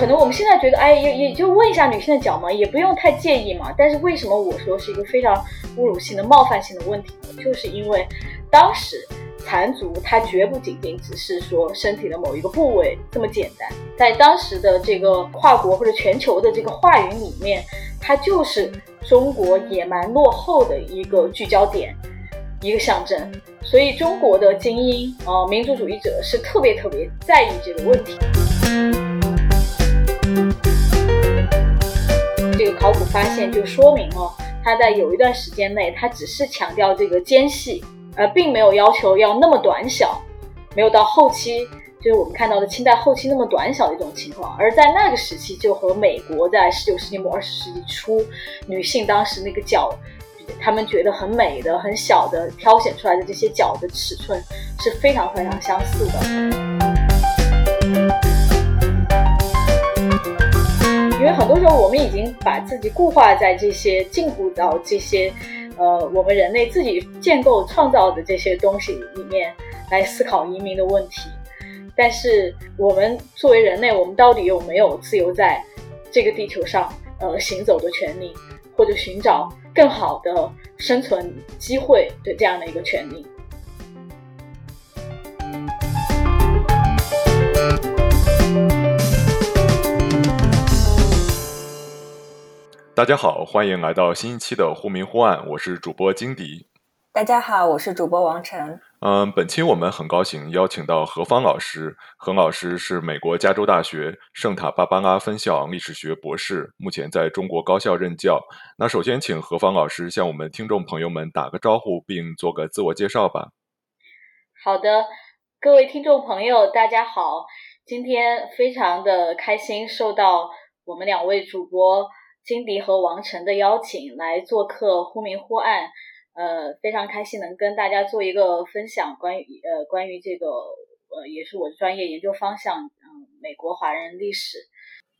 可能我们现在觉得，哎，也也就问一下女性的脚嘛，也不用太介意嘛。但是为什么我说是一个非常侮辱性的、冒犯性的问题呢？就是因为当时残足它绝不仅仅只是说身体的某一个部位这么简单，在当时的这个跨国或者全球的这个话语里面，它就是中国野蛮落后的一个聚焦点。一个象征，所以中国的精英呃民族主义者是特别特别在意这个问题。考古发现就说明了，他在有一段时间内，他只是强调这个间隙，呃，并没有要求要那么短小，没有到后期就是我们看到的清代后期那么短小的一种情况。而在那个时期，就和美国在十九世纪末二十世纪初女性当时那个脚。他们觉得很美的、很小的挑选出来的这些脚的尺寸是非常非常相似的，因为很多时候我们已经把自己固化在这些禁锢到这些，呃，我们人类自己建构创造的这些东西里面来思考移民的问题，但是我们作为人类，我们到底有没有自由在这个地球上呃行走的权利，或者寻找？更好的生存机会的这样的一个权利。大家好，欢迎来到新一期的《忽明忽暗》，我是主播金迪。大家好，我是主播王晨。嗯，本期我们很高兴邀请到何芳老师。何老师是美国加州大学圣塔芭芭拉分校历史学博士，目前在中国高校任教。那首先，请何芳老师向我们听众朋友们打个招呼，并做个自我介绍吧。好的，各位听众朋友，大家好。今天非常的开心，受到我们两位主播金迪和王晨的邀请，来做客《忽明忽暗》。呃，非常开心能跟大家做一个分享，关于呃关于这个呃也是我的专业研究方向，嗯，美国华人历史。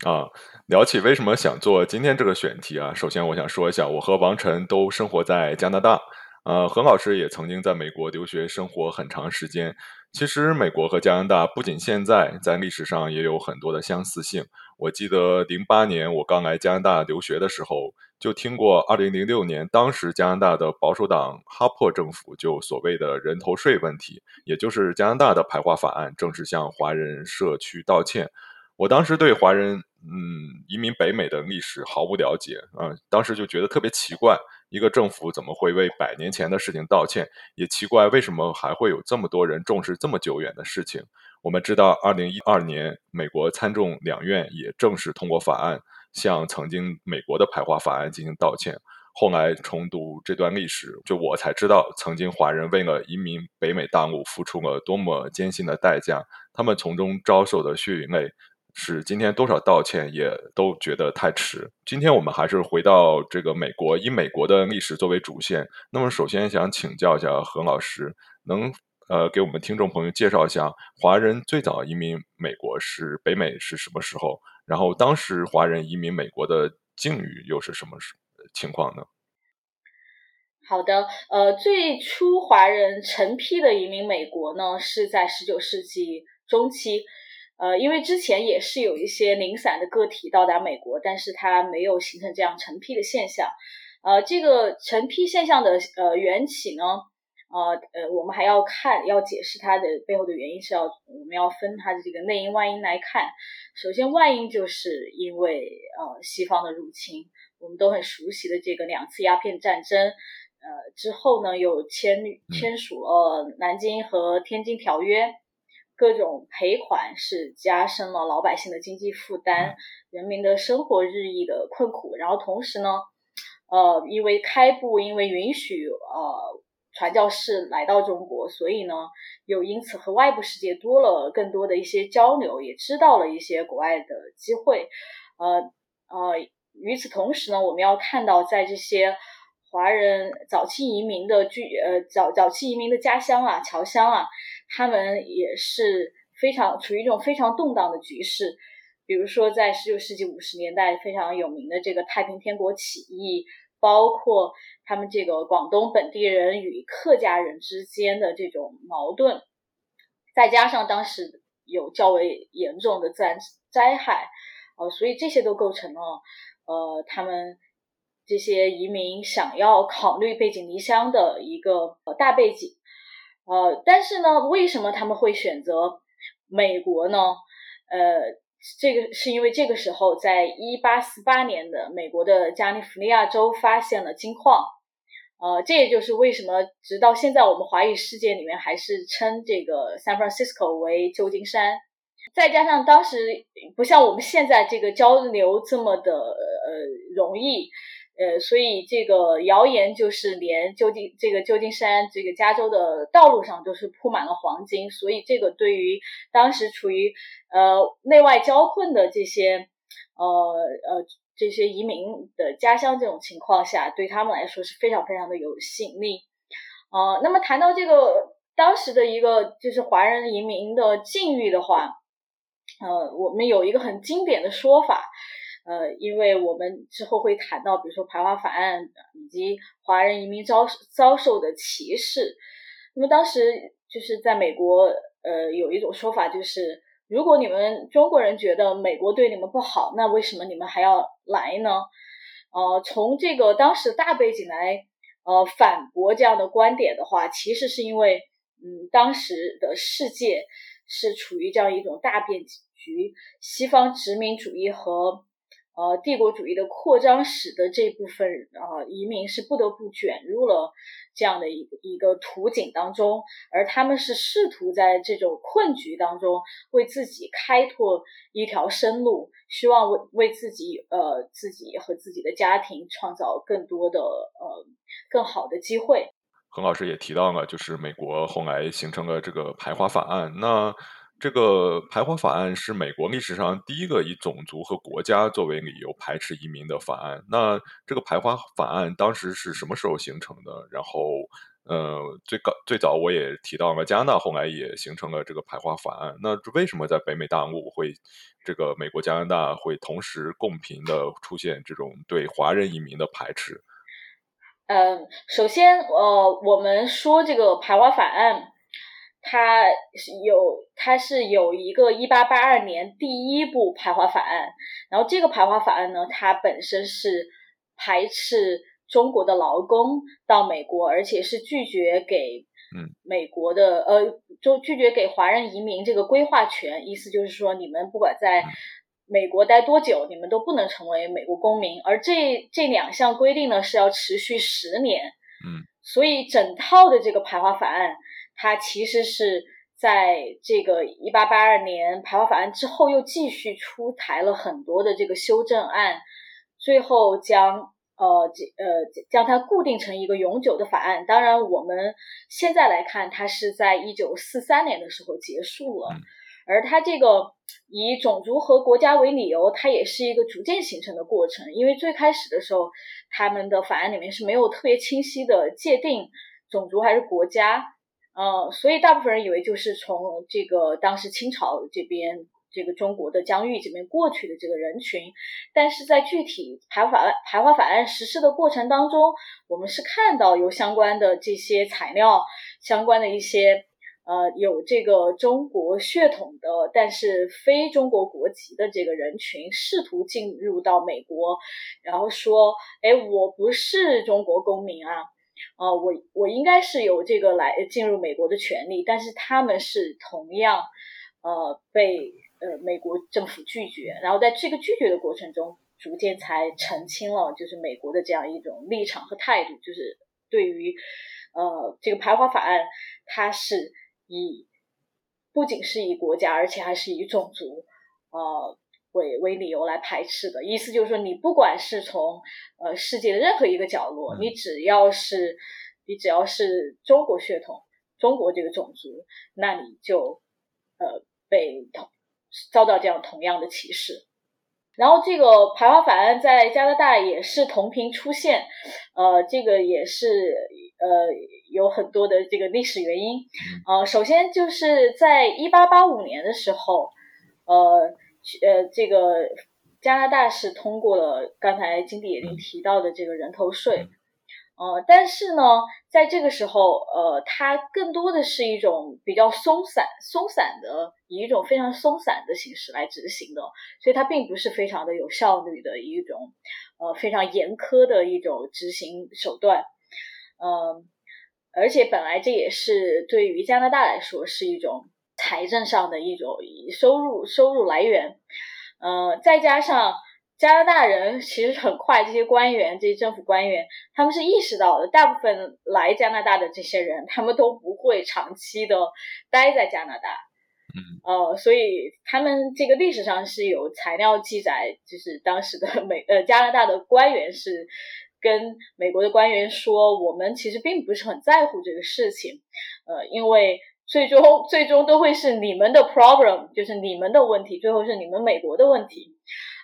啊，聊起为什么想做今天这个选题啊，首先我想说一下，我和王晨都生活在加拿大，呃，何老师也曾经在美国留学生活很长时间。其实美国和加拿大不仅现在在历史上也有很多的相似性。我记得零八年我刚来加拿大留学的时候。就听过，二零零六年，当时加拿大的保守党哈珀政府就所谓的人头税问题，也就是加拿大的排华法案，正式向华人社区道歉。我当时对华人嗯移民北美的历史毫无了解嗯，当时就觉得特别奇怪，一个政府怎么会为百年前的事情道歉？也奇怪为什么还会有这么多人重视这么久远的事情。我们知道，二零一二年美国参众两院也正式通过法案。向曾经美国的排华法案进行道歉。后来重读这段历史，就我才知道，曾经华人为了移民北美大陆付出了多么艰辛的代价。他们从中遭受的血与泪，是今天多少道歉也都觉得太迟。今天我们还是回到这个美国，以美国的历史作为主线。那么，首先想请教一下何老师，能呃给我们听众朋友介绍一下华人最早移民美国是北美是什么时候？然后，当时华人移民美国的境遇又是什么情况呢？好的，呃，最初华人成批的移民美国呢，是在十九世纪中期，呃，因为之前也是有一些零散的个体到达美国，但是它没有形成这样成批的现象。呃，这个成批现象的呃缘起呢？呃呃，我们还要看，要解释它的背后的原因，是要我们要分它的这个内因外因来看。首先，外因就是因为呃西方的入侵，我们都很熟悉的这个两次鸦片战争，呃之后呢又签签署了南京和天津条约，各种赔款是加深了老百姓的经济负担，人民的生活日益的困苦。然后同时呢，呃因为开埠，因为允许呃。传教士来到中国，所以呢，又因此和外部世界多了更多的一些交流，也知道了一些国外的机会。呃呃，与此同时呢，我们要看到，在这些华人早期移民的居呃早早期移民的家乡啊、侨乡啊，他们也是非常处于一种非常动荡的局势。比如说，在十九世纪五十年代非常有名的这个太平天国起义。包括他们这个广东本地人与客家人之间的这种矛盾，再加上当时有较为严重的自然灾害，呃，所以这些都构成了呃他们这些移民想要考虑背井离乡的一个大背景。呃，但是呢，为什么他们会选择美国呢？呃，这个是因为这个时候，在一八四八年的美国的加利福尼亚州发现了金矿。呃，这也就是为什么直到现在我们华语世界里面还是称这个 San Francisco 为旧金山。再加上当时不像我们现在这个交流这么的呃容易。呃，所以这个谣言就是连旧金这个旧金山这个加州的道路上都是铺满了黄金，所以这个对于当时处于呃内外交困的这些呃呃这些移民的家乡这种情况下，对他们来说是非常非常的有吸引力。呃，那么谈到这个当时的一个就是华人移民的境遇的话，呃，我们有一个很经典的说法。呃，因为我们之后会谈到，比如说排华法案以及华人移民遭遭受的歧视。那么当时就是在美国，呃，有一种说法就是，如果你们中国人觉得美国对你们不好，那为什么你们还要来呢？呃，从这个当时大背景来，呃，反驳这样的观点的话，其实是因为，嗯，当时的世界是处于这样一种大变局，西方殖民主义和呃，帝国主义的扩张使得这部分啊移民是不得不卷入了这样的一个一个图景当中，而他们是试图在这种困局当中为自己开拓一条生路，希望为为自己呃自己和自己的家庭创造更多的呃更好的机会。何老师也提到了，就是美国后来形成了这个排华法案，那。这个排华法案是美国历史上第一个以种族和国家作为理由排斥移民的法案。那这个排华法案当时是什么时候形成的？然后，呃，最高最早我也提到了加拿大，后来也形成了这个排华法案。那为什么在北美大陆会这个美国加拿大会同时共频的出现这种对华人移民的排斥？嗯，首先，呃，我们说这个排华法案。它是有，它是有一个一八八二年第一部排华法案，然后这个排华法案呢，它本身是排斥中国的劳工到美国，而且是拒绝给美国的呃，就拒绝给华人移民这个规划权，意思就是说，你们不管在美国待多久，你们都不能成为美国公民，而这这两项规定呢是要持续十年，嗯，所以整套的这个排华法案。它其实是在这个一八八二年排华法案之后，又继续出台了很多的这个修正案，最后将呃这呃将它固定成一个永久的法案。当然，我们现在来看，它是在一九四三年的时候结束了。而它这个以种族和国家为理由，它也是一个逐渐形成的过程。因为最开始的时候，他们的法案里面是没有特别清晰的界定种族还是国家。呃，所以大部分人以为就是从这个当时清朝这边，这个中国的疆域这边过去的这个人群，但是在具体排华法排华法案实施的过程当中，我们是看到有相关的这些材料，相关的一些呃有这个中国血统的，但是非中国国籍的这个人群试图进入到美国，然后说，哎，我不是中国公民啊。啊，我我应该是有这个来进入美国的权利，但是他们是同样，呃，被呃美国政府拒绝，然后在这个拒绝的过程中，逐渐才澄清了就是美国的这样一种立场和态度，就是对于呃这个排华法案，它是以不仅是以国家，而且还是以种族，呃。为为理由来排斥的意思就是说，你不管是从呃世界的任何一个角落，你只要是你只要是中国血统、中国这个种族，那你就呃被同遭到这样同样的歧视。然后这个排华法案在加拿大也是同频出现，呃，这个也是呃有很多的这个历史原因。呃，首先就是在一八八五年的时候，呃。呃，这个加拿大是通过了刚才金地已经提到的这个人头税，呃，但是呢，在这个时候，呃，它更多的是一种比较松散、松散的，以一种非常松散的形式来执行的，所以它并不是非常的有效率的一种，呃，非常严苛的一种执行手段，呃，而且本来这也是对于加拿大来说是一种财政上的一种收入收入来源，呃，再加上。加拿大人其实很快，这些官员、这些政府官员，他们是意识到的。大部分来加拿大的这些人，他们都不会长期的待在加拿大。嗯，呃，所以他们这个历史上是有材料记载，就是当时的美呃加拿大的官员是跟美国的官员说，我们其实并不是很在乎这个事情，呃，因为最终最终都会是你们的 problem，就是你们的问题，最后是你们美国的问题。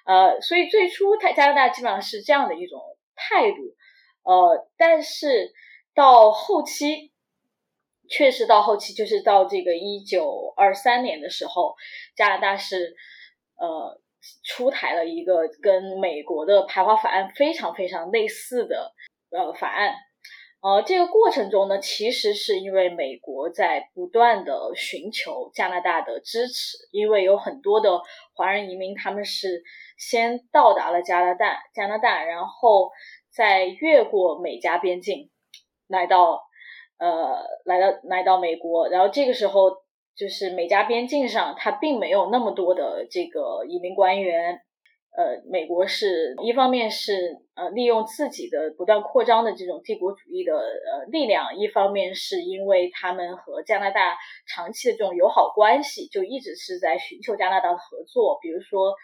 呃，所以最初他加拿大基本上是这样的一种态度，呃，但是到后期，确实到后期就是到这个一九二三年的时候，加拿大是呃出台了一个跟美国的排华法案非常非常类似的呃法案。呃，这个过程中呢，其实是因为美国在不断的寻求加拿大的支持，因为有很多的华人移民，他们是先到达了加拿大，加拿大，然后再越过美加边境，来到呃，来到来到美国，然后这个时候就是美加边境上，它并没有那么多的这个移民官员。呃，美国是一方面是呃利用自己的不断扩张的这种帝国主义的呃力量，一方面是因为他们和加拿大长期的这种友好关系，就一直是在寻求加拿大的合作。比如说，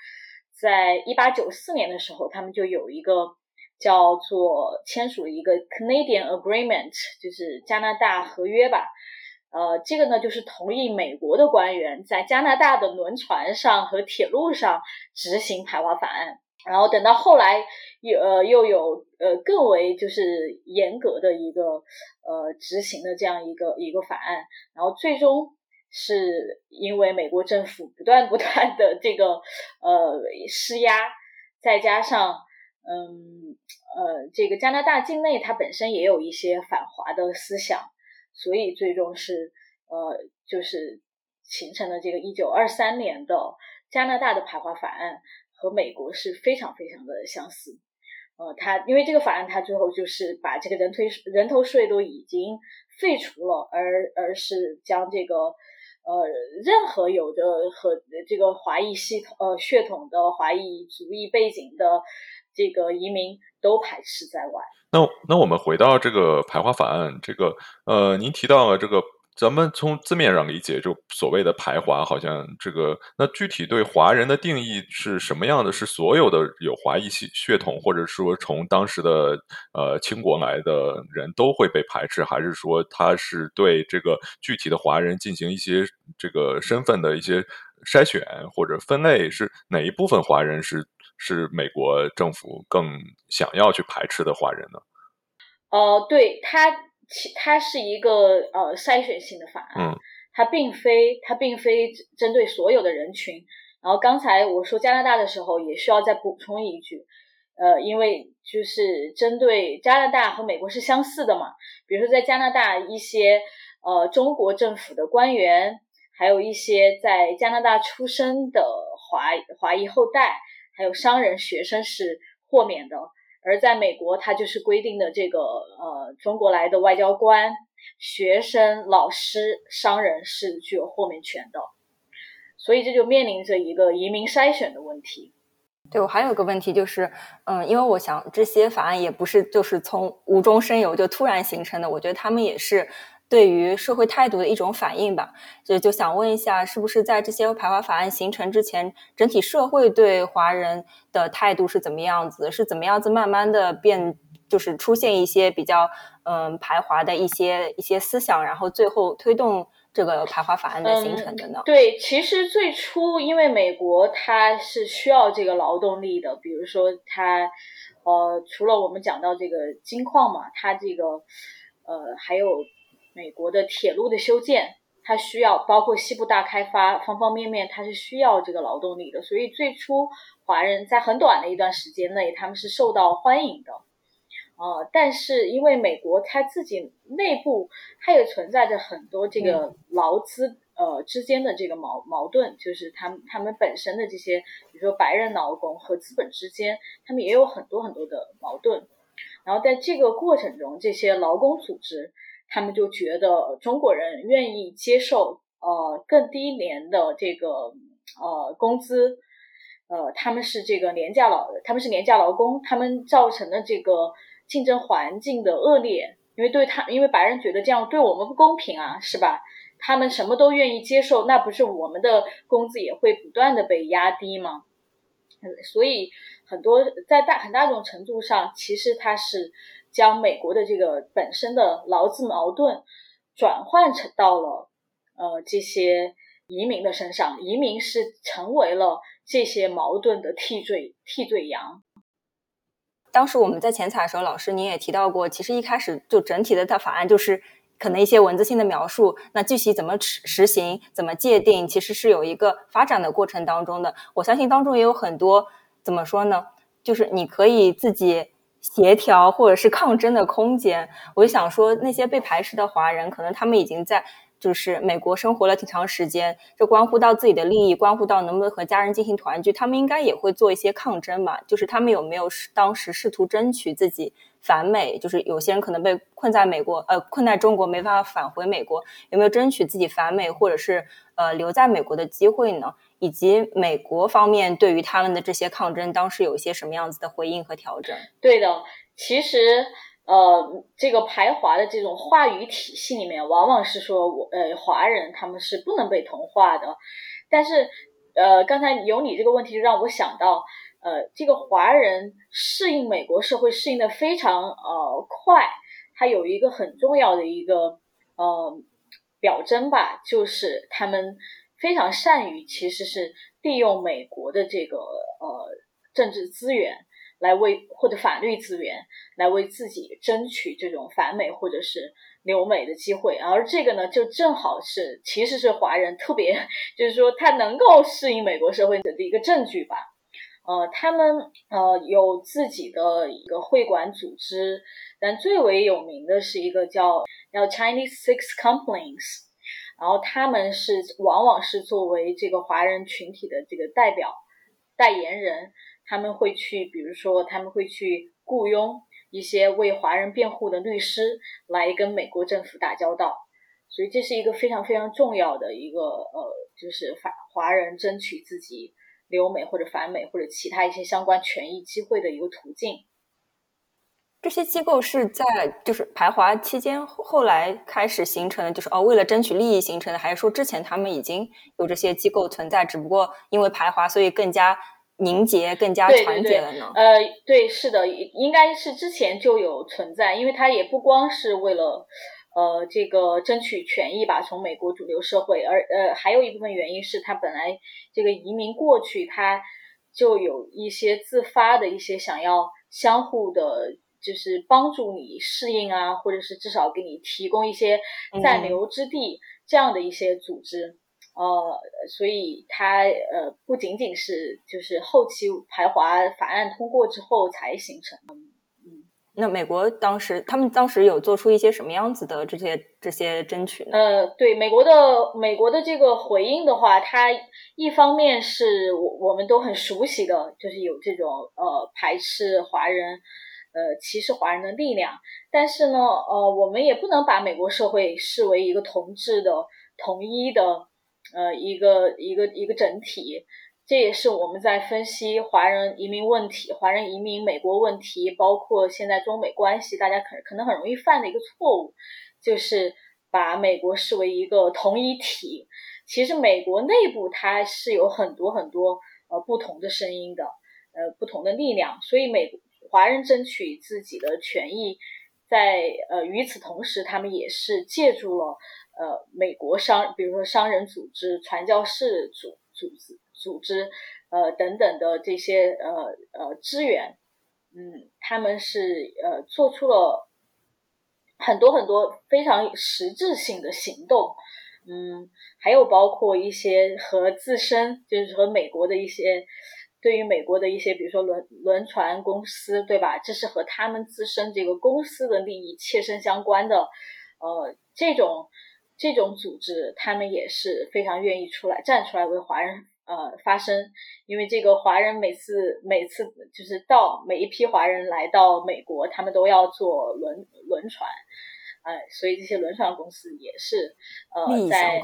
在一八九四年的时候，他们就有一个叫做签署一个 Canadian Agreement，就是加拿大合约吧。呃，这个呢，就是同意美国的官员在加拿大的轮船上和铁路上执行排华法案，然后等到后来又呃又有呃更为就是严格的一个呃执行的这样一个一个法案，然后最终是因为美国政府不断不断的这个呃施压，再加上嗯呃这个加拿大境内它本身也有一些反华的思想。所以最终是呃，就是形成了这个一九二三年的加拿大的排华法案，和美国是非常非常的相似。呃，它因为这个法案，它最后就是把这个人推人头税都已经废除了，而而是将这个呃任何有着和这个华裔系统呃血统的华裔族裔背景的这个移民都排斥在外。那那我们回到这个排华法案，这个呃，您提到了这个，咱们从字面上理解，就所谓的排华，好像这个那具体对华人的定义是什么样的？是所有的有华裔血血统，或者说从当时的呃清国来的人都会被排斥，还是说他是对这个具体的华人进行一些这个身份的一些筛选或者分类？是哪一部分华人是？是美国政府更想要去排斥的华人呢？呃，对，它其它是一个呃筛选性的法案，它并非它并非针对所有的人群。然后刚才我说加拿大的时候，也需要再补充一句，呃，因为就是针对加拿大和美国是相似的嘛，比如说在加拿大一些呃中国政府的官员，还有一些在加拿大出生的华华裔后代。还有商人、学生是豁免的，而在美国，它就是规定的这个呃，中国来的外交官、学生、老师、商人是具有豁免权的，所以这就面临着一个移民筛选的问题。对我还有个问题就是，嗯，因为我想这些法案也不是就是从无中生有就突然形成的，我觉得他们也是。对于社会态度的一种反应吧，就就想问一下，是不是在这些排华法案形成之前，整体社会对华人的态度是怎么样子？是怎么样子慢慢的变，就是出现一些比较嗯排华的一些一些思想，然后最后推动这个排华法案的形成的呢？对，其实最初因为美国它是需要这个劳动力的，比如说它呃除了我们讲到这个金矿嘛，它这个呃还有。美国的铁路的修建，它需要包括西部大开发，方方面面，它是需要这个劳动力的。所以最初华人在很短的一段时间内，他们是受到欢迎的。呃，但是因为美国它自己内部它也存在着很多这个劳资呃之间的这个矛矛盾，就是他们他们本身的这些，比如说白人劳工和资本之间，他们也有很多很多的矛盾。然后在这个过程中，这些劳工组织他们就觉得中国人愿意接受呃更低廉的这个呃工资。呃，他们是这个廉价劳，他们是廉价劳工，他们造成的这个竞争环境的恶劣，因为对他，因为白人觉得这样对我们不公平啊，是吧？他们什么都愿意接受，那不是我们的工资也会不断的被压低吗？所以很多在大很大一种程度上，其实它是将美国的这个本身的劳资矛盾转换成到了呃这些移民的身上，移民是成为了。这些矛盾的替罪替罪羊。当时我们在前采的时候，老师您也提到过，其实一开始就整体的它法案就是可能一些文字性的描述，那具体怎么实实行、怎么界定，其实是有一个发展的过程当中的。我相信当中也有很多怎么说呢？就是你可以自己协调或者是抗争的空间。我就想说，那些被排斥的华人，可能他们已经在。就是美国生活了挺长时间，这关乎到自己的利益，关乎到能不能和家人进行团聚，他们应该也会做一些抗争吧？就是他们有没有当时试图争取自己反美？就是有些人可能被困在美国，呃，困在中国没办法返回美国，有没有争取自己反美或者是呃留在美国的机会呢？以及美国方面对于他们的这些抗争，当时有一些什么样子的回应和调整？对的，其实。呃，这个排华的这种话语体系里面，往往是说我呃华人他们是不能被同化的。但是呃，刚才有你这个问题，就让我想到，呃，这个华人适应美国社会适应的非常呃快，他有一个很重要的一个呃表征吧，就是他们非常善于其实是利用美国的这个呃政治资源。来为或者法律资源来为自己争取这种反美或者是留美的机会，而这个呢，就正好是其实是华人特别就是说他能够适应美国社会的一个证据吧。呃，他们呃有自己的一个会馆组织，但最为有名的是一个叫叫 Chinese Six Complaints，然后他们是往往是作为这个华人群体的这个代表代言人。他们会去，比如说，他们会去雇佣一些为华人辩护的律师来跟美国政府打交道，所以这是一个非常非常重要的一个呃，就是法华人争取自己留美或者反美或者其他一些相关权益机会的一个途径。这些机构是在就是排华期间后来开始形成的，就是哦，为了争取利益形成的，还是说之前他们已经有这些机构存在，只不过因为排华，所以更加。凝结更加团结了呢？呃，对，是的，应该是之前就有存在，因为它也不光是为了呃这个争取权益吧，从美国主流社会，而呃还有一部分原因是他本来这个移民过去，他就有一些自发的一些想要相互的，就是帮助你适应啊，或者是至少给你提供一些暂留之地这样的一些组织。呃，所以它呃不仅仅是就是后期排华法案通过之后才形成的。嗯，那美国当时他们当时有做出一些什么样子的这些这些争取呢？呃，对美国的美国的这个回应的话，它一方面是我我们都很熟悉的，就是有这种呃排斥华人、呃歧视华人的力量，但是呢，呃，我们也不能把美国社会视为一个同质的、统一的。呃，一个一个一个整体，这也是我们在分析华人移民问题、华人移民美国问题，包括现在中美关系，大家可可能很容易犯的一个错误，就是把美国视为一个同一体。其实美国内部它是有很多很多呃不同的声音的，呃不同的力量，所以美华人争取自己的权益，在呃与此同时，他们也是借助了。呃，美国商，比如说商人组织、传教士组组织、组织，呃等等的这些呃呃资源，嗯，他们是呃做出了很多很多非常实质性的行动，嗯，还有包括一些和自身就是和美国的一些对于美国的一些，比如说轮轮船公司，对吧？这是和他们自身这个公司的利益切身相关的，呃，这种这种组织，他们也是非常愿意出来站出来为华人呃发声，因为这个华人每次每次就是到每一批华人来到美国，他们都要坐轮轮船，哎，所以这些轮船公司也是呃在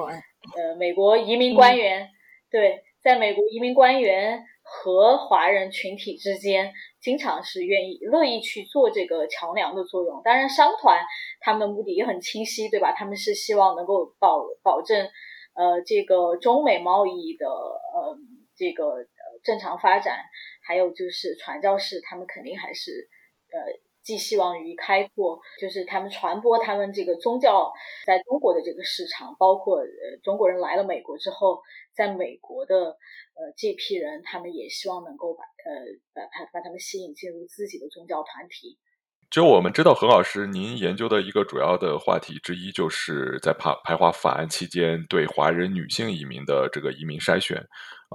呃美国移民官员对。在美国，移民官员和华人群体之间，经常是愿意、乐意去做这个桥梁的作用。当然，商团他们的目的也很清晰，对吧？他们是希望能够保保证，呃，这个中美贸易的呃这个正常发展。还有就是传教士，他们肯定还是呃。寄希望于开拓，就是他们传播他们这个宗教在中国的这个市场，包括呃中国人来了美国之后，在美国的呃这批人，他们也希望能够把呃把把把他们吸引进入自己的宗教团体。就我们知道，何老师，您研究的一个主要的话题之一，就是在排排华法案期间对华人女性移民的这个移民筛选。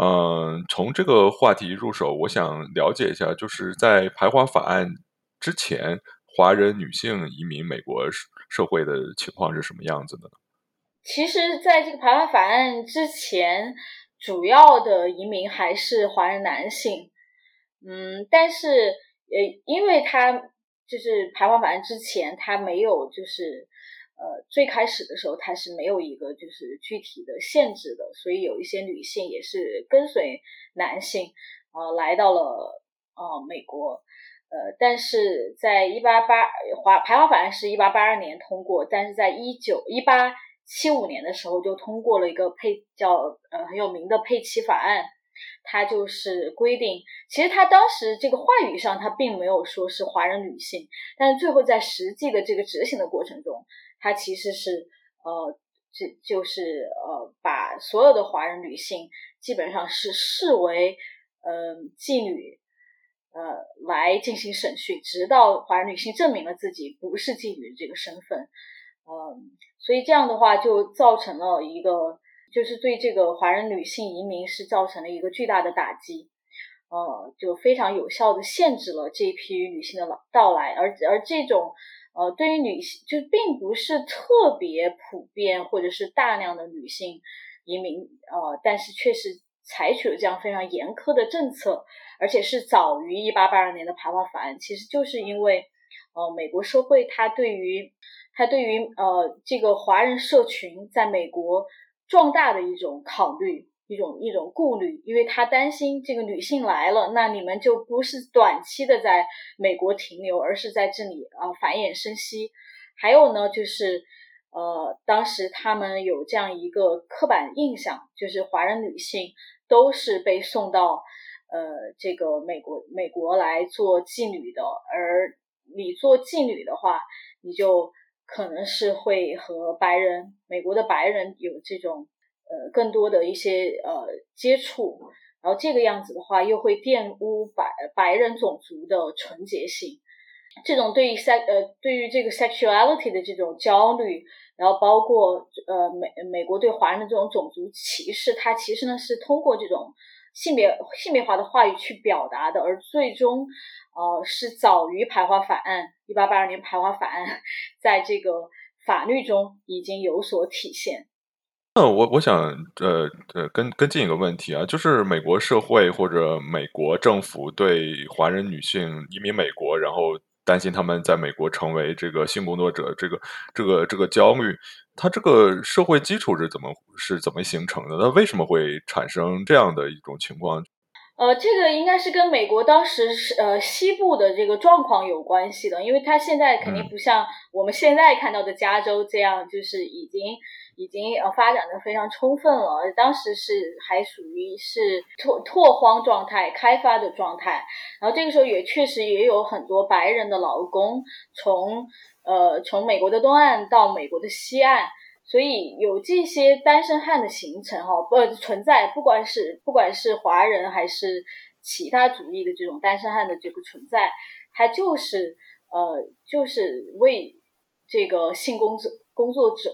嗯，从这个话题入手，我想了解一下，就是在排华法案。之前华人女性移民美国社会的情况是什么样子的呢？其实，在这个排华法案之前，主要的移民还是华人男性。嗯，但是呃，因为他就是排华法案之前，他没有就是呃最开始的时候，他是没有一个就是具体的限制的，所以有一些女性也是跟随男性呃来到了呃美国。呃，但是在一八八华排华法案是一八八二年通过，但是在一九一八七五年的时候就通过了一个配叫呃很有名的配齐法案，它就是规定，其实它当时这个话语上它并没有说是华人女性，但是最后在实际的这个执行的过程中，它其实是呃这就是呃把所有的华人女性基本上是视为呃妓女。呃，来进行审讯，直到华人女性证明了自己不是妓女的这个身份，嗯，所以这样的话就造成了一个，就是对这个华人女性移民是造成了一个巨大的打击，呃，就非常有效的限制了这一批女性的到来，而而这种呃，对于女性就并不是特别普遍或者是大量的女性移民，呃，但是确实采取了这样非常严苛的政策。而且是早于一八八二年的排华法案，其实就是因为，呃，美国社会它对于它对于呃这个华人社群在美国壮大的一种考虑，一种一种顾虑，因为他担心这个女性来了，那你们就不是短期的在美国停留，而是在这里啊繁衍生息。还有呢，就是呃，当时他们有这样一个刻板印象，就是华人女性都是被送到。呃，这个美国美国来做妓女的，而你做妓女的话，你就可能是会和白人美国的白人有这种呃更多的一些呃接触，然后这个样子的话，又会玷污白白人种族的纯洁性。这种对于 sex 呃对于这个 sexuality 的这种焦虑，然后包括呃美美国对华人的这种种族歧视，它其实呢是通过这种。性别性别化的话语去表达的，而最终，呃，是早于排华法案一八八二年排华法案在这个法律中已经有所体现。那我我想呃呃跟跟进一个问题啊，就是美国社会或者美国政府对华人女性移民美国，然后。担心他们在美国成为这个性工作者，这个这个这个焦虑，他这个社会基础是怎么是怎么形成的？那为什么会产生这样的一种情况？呃，这个应该是跟美国当时是呃西部的这个状况有关系的，因为它现在肯定不像我们现在看到的加州这样，就是已经。已经呃发展的非常充分了，当时是还属于是拓拓荒状态、开发的状态，然后这个时候也确实也有很多白人的劳工从呃从美国的东岸到美国的西岸，所以有这些单身汉的形成哈不存在，不管是不管是华人还是其他族裔的这种单身汉的这个存在，它就是呃就是为这个性工作工作者。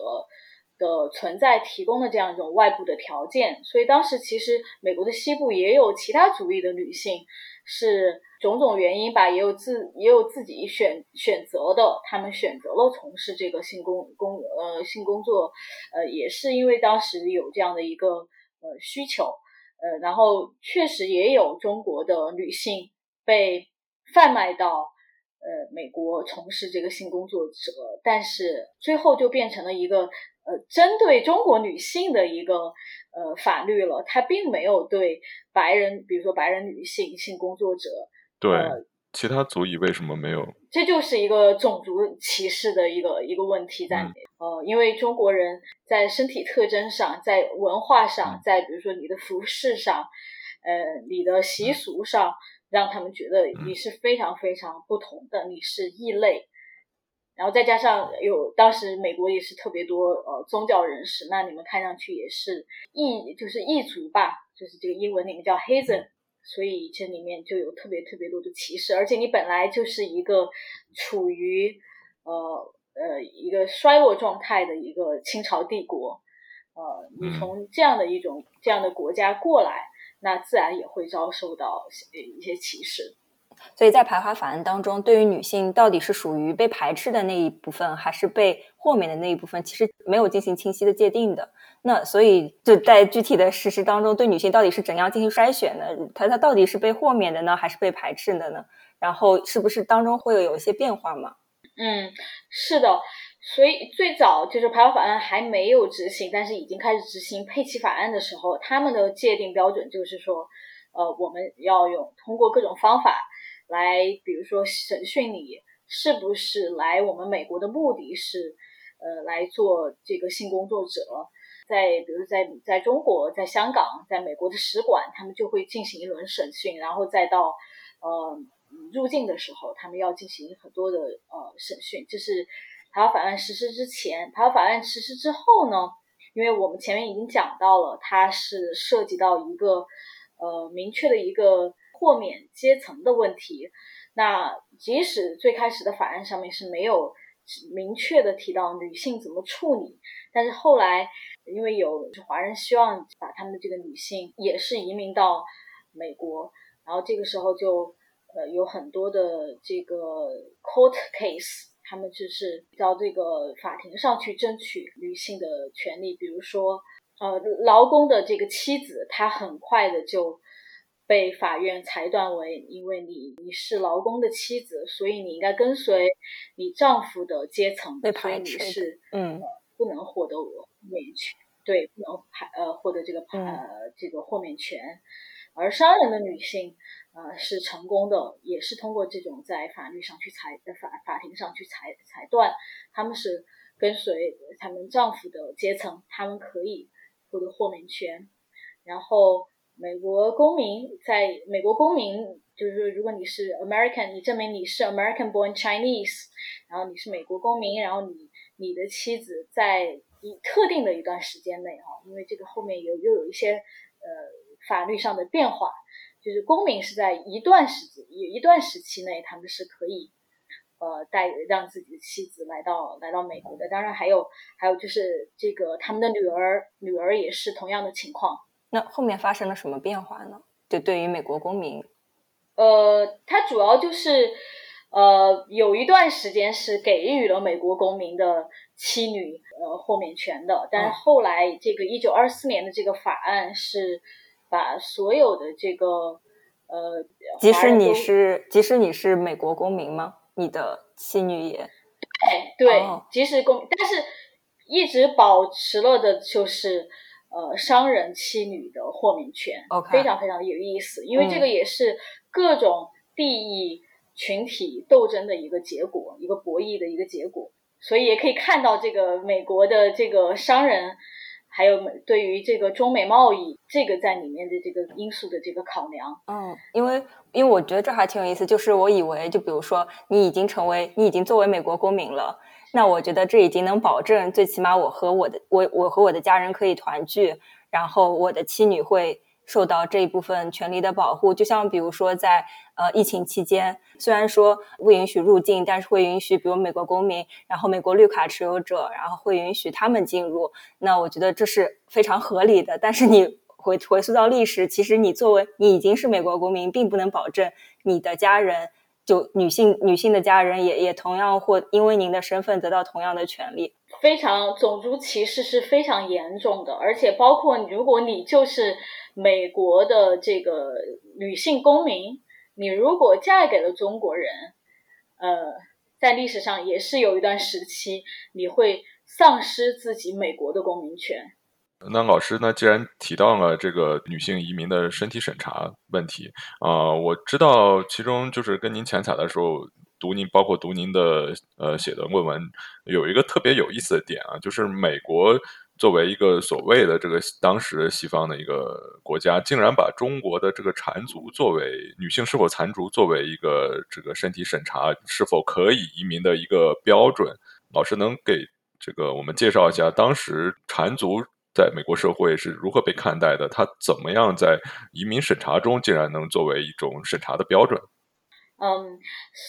的存在提供的这样一种外部的条件，所以当时其实美国的西部也有其他族裔的女性，是种种原因吧，也有自也有自己选选择的，他们选择了从事这个性工工呃性工作，呃也是因为当时有这样的一个呃需求，呃然后确实也有中国的女性被贩卖到。呃，美国从事这个性工作者，但是最后就变成了一个呃，针对中国女性的一个呃法律了。它并没有对白人，比如说白人女性性工作者，对其他族裔为什么没有？这就是一个种族歧视的一个一个问题在呃，因为中国人在身体特征上，在文化上，在比如说你的服饰上，呃，你的习俗上。让他们觉得你是非常非常不同的，你是异类，然后再加上有当时美国也是特别多呃宗教人士，那你们看上去也是异，就是异族吧，就是这个英文里面叫 Hazen，所以这里面就有特别特别多的歧视，而且你本来就是一个处于呃呃一个衰落状态的一个清朝帝国，呃，你从这样的一种这样的国家过来。那自然也会遭受到一些歧视，所以在排华法案当中，对于女性到底是属于被排斥的那一部分，还是被豁免的那一部分，其实没有进行清晰的界定的。那所以就在具体的实施当中，对女性到底是怎样进行筛选呢？她她到底是被豁免的呢，还是被排斥的呢？然后是不是当中会有有一些变化吗？嗯，是的。所以最早就是排华法案还没有执行，但是已经开始执行配齐法案的时候，他们的界定标准就是说，呃，我们要用通过各种方法来，比如说审讯你是不是来我们美国的目的是，呃，来做这个性工作者，在比如在在中国、在香港、在美国的使馆，他们就会进行一轮审讯，然后再到呃入境的时候，他们要进行很多的呃审讯，这是。台湾法案实施之前，台湾法案实施之后呢？因为我们前面已经讲到了，它是涉及到一个呃明确的一个豁免阶层的问题。那即使最开始的法案上面是没有明确的提到女性怎么处理，但是后来因为有华人希望把他们的这个女性也是移民到美国，然后这个时候就呃有很多的这个 court case。他们就是到这个法庭上去争取女性的权利，比如说，呃，劳工的这个妻子，她很快的就被法院裁断为，因为你你是劳工的妻子，所以你应该跟随你丈夫的阶层，所以你是嗯不能获得豁免权，对，不能排呃获得这个呃这个豁免权，而商人的女性。呃，是成功的，也是通过这种在法律上去裁，在法法庭上去裁裁断，他们是跟随他们丈夫的阶层，他们可以获得豁免权。然后，美国公民在美国公民，就是说，如果你是 American，你证明你是 American born Chinese，然后你是美国公民，然后你你的妻子在一特定的一段时间内，哈，因为这个后面有又有一些呃法律上的变化。就是公民是在一段时间、一一段时期内，他们是可以，呃，带让自己的妻子来到来到美国的。当然，还有还有就是这个他们的女儿，女儿也是同样的情况。那后面发生了什么变化呢？就对于美国公民，呃，它主要就是呃，有一段时间是给予了美国公民的妻女呃豁免权的，但是后来这个一九二四年的这个法案是。把所有的这个呃，即使你是即使你是美国公民吗？你的妻女也对对，即使公，但是一直保持了的就是呃商人妻女的豁免权，OK，非常非常的有意思，因为这个也是各种利益群体斗争的一个结果，一个博弈的一个结果，所以也可以看到这个美国的这个商人。还有对于这个中美贸易这个在里面的这个因素的这个考量，嗯，因为因为我觉得这还挺有意思，就是我以为就比如说你已经成为你已经作为美国公民了，那我觉得这已经能保证最起码我和我的我我和我的家人可以团聚，然后我的妻女会受到这一部分权利的保护。就像比如说在呃疫情期间，虽然说不允许入境，但是会允许比如美国公民，然后美国绿卡持有者，然后会允许他们进入。那我觉得这是非常合理的。但是你回回溯到历史，其实你作为你已经是美国公民，并不能保证你的家人。就女性女性的家人也也同样或因为您的身份得到同样的权利，非常种族歧视是非常严重的，而且包括如果你就是美国的这个女性公民，你如果嫁给了中国人，呃，在历史上也是有一段时期你会丧失自己美国的公民权。那老师，那既然提到了这个女性移民的身体审查问题啊，我知道其中就是跟您前采的时候读您，包括读您的呃写的论文，有一个特别有意思的点啊，就是美国作为一个所谓的这个当时西方的一个国家，竟然把中国的这个缠足作为女性是否缠足作为一个这个身体审查是否可以移民的一个标准。老师能给这个我们介绍一下当时缠足？在美国社会是如何被看待的？它怎么样在移民审查中竟然能作为一种审查的标准？嗯，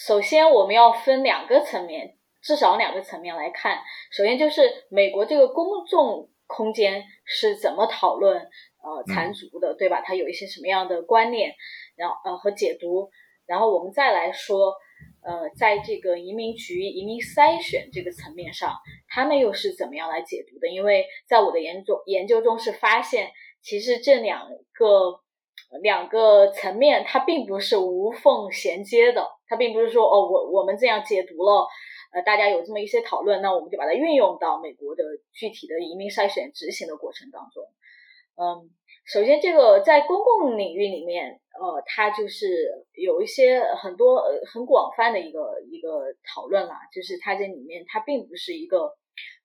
首先我们要分两个层面，至少两个层面来看。首先就是美国这个公众空间是怎么讨论呃残足的，对吧？它有一些什么样的观念，然后呃和解读，然后我们再来说。呃，在这个移民局移民筛选这个层面上，他们又是怎么样来解读的？因为在我的研究研究中是发现，其实这两个两个层面它并不是无缝衔接的，它并不是说哦，我我们这样解读了，呃，大家有这么一些讨论，那我们就把它运用到美国的具体的移民筛选执行的过程当中，嗯。首先，这个在公共领域里面，呃，它就是有一些很多呃很广泛的一个一个讨论啦，就是它这里面它并不是一个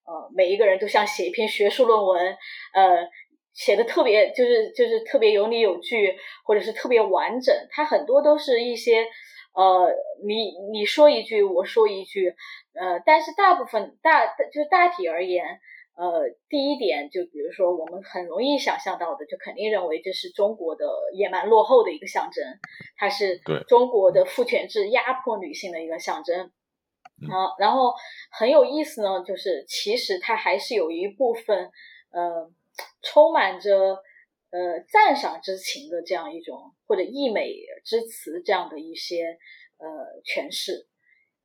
呃每一个人都像写一篇学术论文，呃，写的特别就是就是特别有理有据，或者是特别完整，它很多都是一些呃你你说一句我说一句，呃，但是大部分大就大体而言。呃，第一点，就比如说，我们很容易想象到的，就肯定认为这是中国的野蛮落后的一个象征，它是中国的父权制压迫女性的一个象征。啊，然后很有意思呢，就是其实它还是有一部分呃，充满着呃赞赏之情的这样一种或者溢美之词这样的一些呃诠释。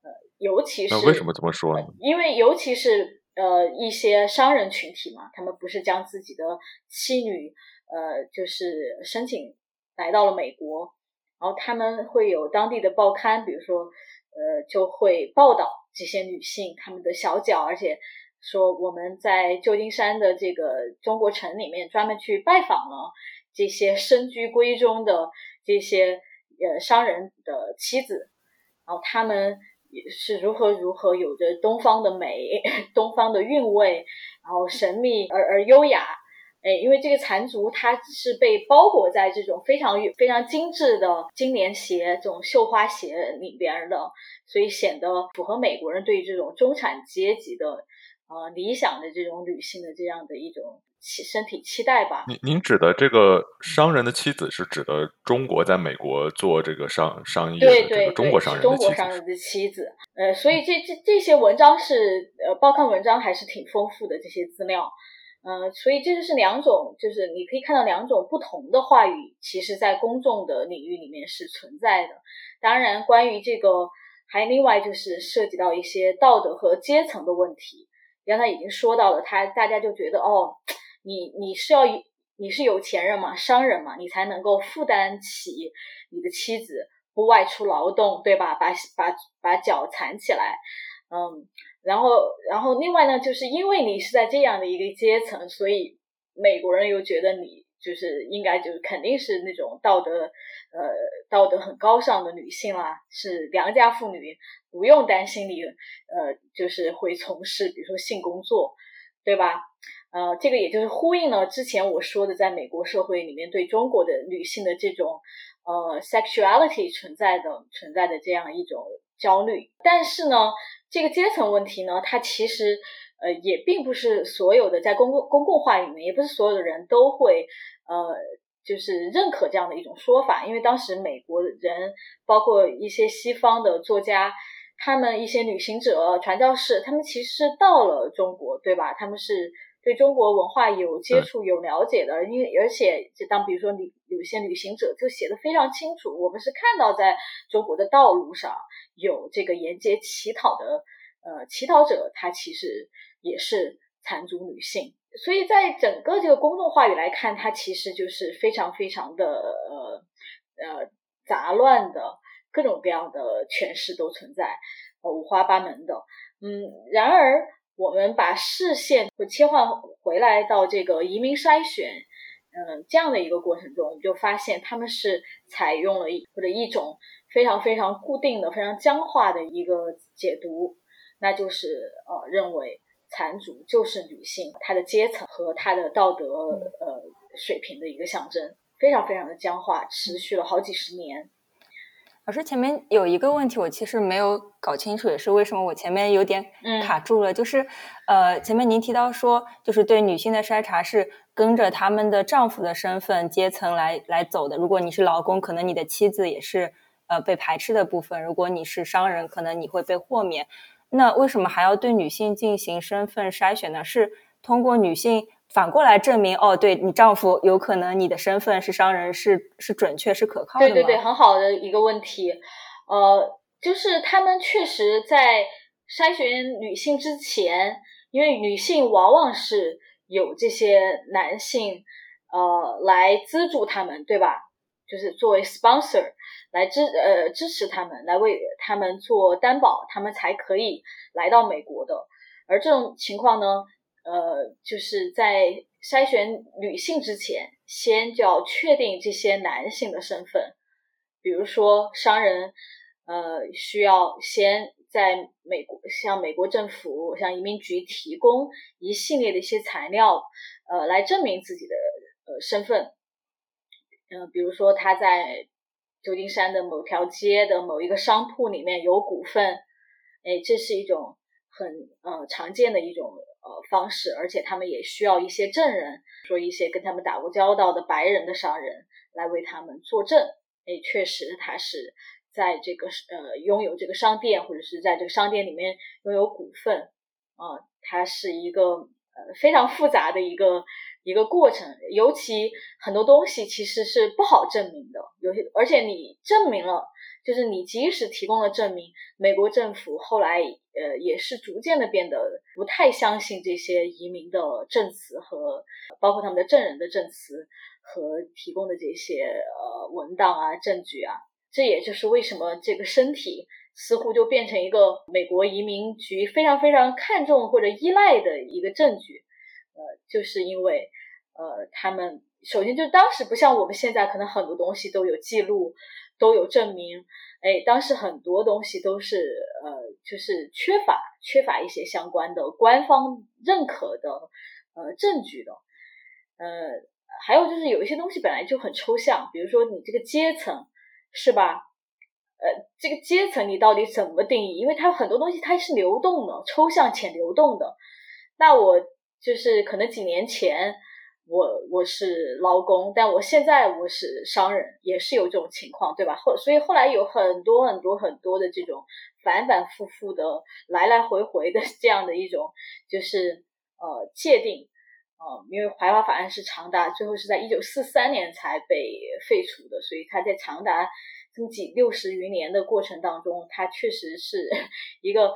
呃，尤其是为什么这么说呢？因为尤其是。呃，一些商人群体嘛，他们不是将自己的妻女，呃，就是申请来到了美国，然后他们会有当地的报刊，比如说，呃，就会报道这些女性她们的小脚，而且说我们在旧金山的这个中国城里面专门去拜访了这些身居闺中的这些呃商人的妻子，然后他们。是如何如何有着东方的美，东方的韵味，然后神秘而而优雅，哎，因为这个缠足它是被包裹在这种非常非常精致的金莲鞋这种绣花鞋里边的，所以显得符合美国人对于这种中产阶级的呃理想的这种女性的这样的一种。期身体期待吧。您您指的这个商人的妻子是指的中国在美国做这个商商业的这个中国商人的妻子。中国商人的妻子。呃，所以这这这些文章是呃报刊文章还是挺丰富的这些资料。呃，所以这就是两种，就是你可以看到两种不同的话语，其实在公众的领域里面是存在的。当然，关于这个还另外就是涉及到一些道德和阶层的问题。刚才已经说到了，他大家就觉得哦。你你是要你是有钱人嘛，商人嘛，你才能够负担起你的妻子不外出劳动，对吧？把把把脚缠起来，嗯，然后然后另外呢，就是因为你是在这样的一个阶层，所以美国人又觉得你就是应该就是肯定是那种道德呃道德很高尚的女性啦，是良家妇女，不用担心你呃就是会从事比如说性工作，对吧？呃，这个也就是呼应了之前我说的，在美国社会里面对中国的女性的这种呃 sexuality 存在的存在的这样一种焦虑。但是呢，这个阶层问题呢，它其实呃也并不是所有的在公共公共话里面，也不是所有的人都会呃就是认可这样的一种说法，因为当时美国人包括一些西方的作家，他们一些旅行者、传教士，他们其实到了中国，对吧？他们是对中国文化有接触、有了解的，因为而且就当比如说旅有些旅行者就写的非常清楚，我们是看到在中国的道路上有这个沿街乞讨的，呃，乞讨者他其实也是残族女性。所以在整个这个公众话语来看，它其实就是非常非常的呃呃杂乱的，各种各样的诠释都存在，呃五花八门的。嗯，然而我们把视线会切换回来到这个移民筛选，嗯这样的一个过程中，我们就发现他们是采用了一或者一种非常非常固定的、非常僵化的一个解读，那就是呃认为。残族就是女性，她的阶层和她的道德呃水平的一个象征，非常非常的僵化，持续了好几十年。老师前面有一个问题，我其实没有搞清楚，也是为什么我前面有点卡住了，就是呃前面您提到说，就是对女性的筛查是跟着他们的丈夫的身份阶层来来走的。如果你是劳工，可能你的妻子也是呃被排斥的部分；如果你是商人，可能你会被豁免。那为什么还要对女性进行身份筛选呢？是通过女性反过来证明哦，对你丈夫有可能你的身份是商人，是是准确是可靠的？对对对，很好的一个问题。呃，就是他们确实在筛选女性之前，因为女性往往是有这些男性呃来资助他们，对吧？就是作为 sponsor。来支呃支持他们，来为他们做担保，他们才可以来到美国的。而这种情况呢，呃，就是在筛选女性之前，先就要确定这些男性的身份。比如说，商人呃需要先在美国向美国政府、向移民局提供一系列的一些材料，呃，来证明自己的呃身份。嗯，比如说他在。旧金山的某条街的某一个商铺里面有股份，哎，这是一种很呃常见的一种呃方式，而且他们也需要一些证人，说一些跟他们打过交道的白人的商人来为他们作证，哎，确实他是在这个呃拥有这个商店或者是在这个商店里面拥有股份，啊，它是一个非常复杂的一个。一个过程，尤其很多东西其实是不好证明的。有些，而且你证明了，就是你即使提供了证明，美国政府后来呃也是逐渐的变得不太相信这些移民的证词和包括他们的证人的证词和提供的这些呃文档啊证据啊。这也就是为什么这个身体似乎就变成一个美国移民局非常非常看重或者依赖的一个证据。呃，就是因为，呃，他们首先就当时不像我们现在，可能很多东西都有记录，都有证明。哎，当时很多东西都是呃，就是缺乏缺乏一些相关的官方认可的呃证据的。呃，还有就是有一些东西本来就很抽象，比如说你这个阶层是吧？呃，这个阶层你到底怎么定义？因为它有很多东西它是流动的，抽象且流动的。那我。就是可能几年前我我是劳工，但我现在我是商人，也是有这种情况，对吧？后所以后来有很多很多很多的这种反反复复的来来回回的这样的一种就是呃界定，呃，因为怀化法案是长达最后是在一九四三年才被废除的，所以它在长达这么几六十余年的过程当中，它确实是一个。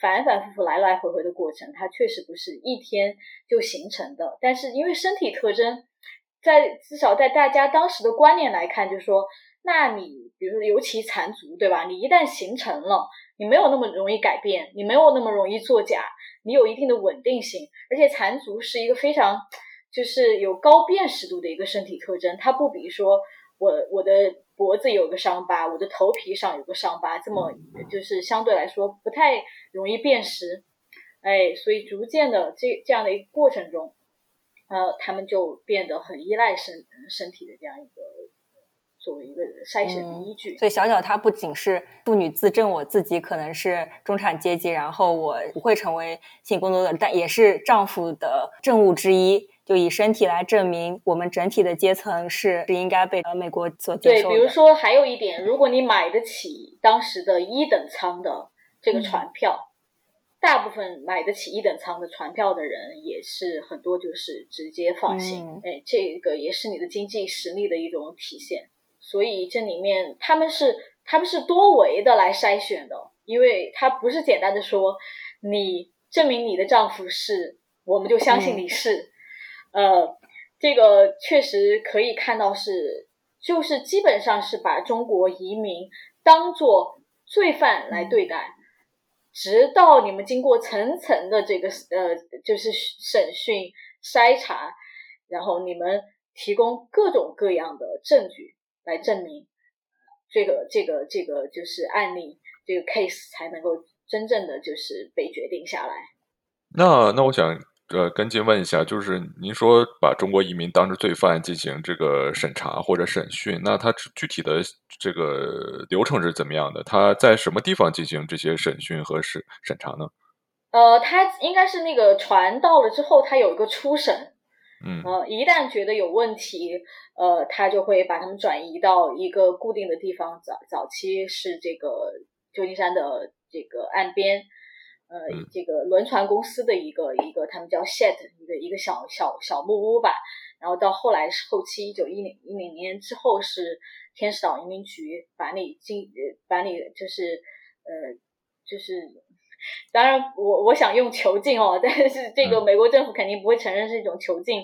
反反复复来来回回的过程，它确实不是一天就形成的。但是因为身体特征，在至少在大家当时的观念来看，就是说，那你比如说尤其残足，对吧？你一旦形成了，你没有那么容易改变，你没有那么容易作假，你有一定的稳定性。而且残足是一个非常就是有高辨识度的一个身体特征，它不比说我我的。脖子有个伤疤，我的头皮上有个伤疤，这么就是相对来说不太容易辨识，哎，所以逐渐的这这样的一个过程中，呃，他们就变得很依赖身身体的这样一个作为一个筛选的依据。所以小小她不仅是妇女自证我自己可能是中产阶级，然后我不会成为性工作者，但也是丈夫的证物之一。就以身体来证明我们整体的阶层是是应该被呃美国所接受的。对，比如说还有一点，如果你买得起当时的一等舱的这个船票，大部分买得起一等舱的船票的人也是很多，就是直接放行。哎，这个也是你的经济实力的一种体现。所以这里面他们是他们是多维的来筛选的，因为他不是简单的说你证明你的丈夫是，我们就相信你是。呃，这个确实可以看到是，就是基本上是把中国移民当做罪犯来对待，直到你们经过层层的这个呃，就是审讯筛查，然后你们提供各种各样的证据来证明这个这个这个就是案例，这个 case 才能够真正的就是被决定下来。那那我想。呃，跟进问一下，就是您说把中国移民当成罪犯进行这个审查或者审讯，那他具体的这个流程是怎么样的？他在什么地方进行这些审讯和审审查呢？呃，他应该是那个船到了之后，他有一个初审，嗯，呃，一旦觉得有问题，呃，他就会把他们转移到一个固定的地方。早早期是这个旧金山的这个岸边。呃，这个轮船公司的一个一个，他们叫 shed，一个一个小小小木屋吧。然后到后来是后期一九一零一零年之后是天使岛移民局把你进，把你就是呃就是，当然我我想用囚禁哦，但是这个美国政府肯定不会承认是一种囚禁，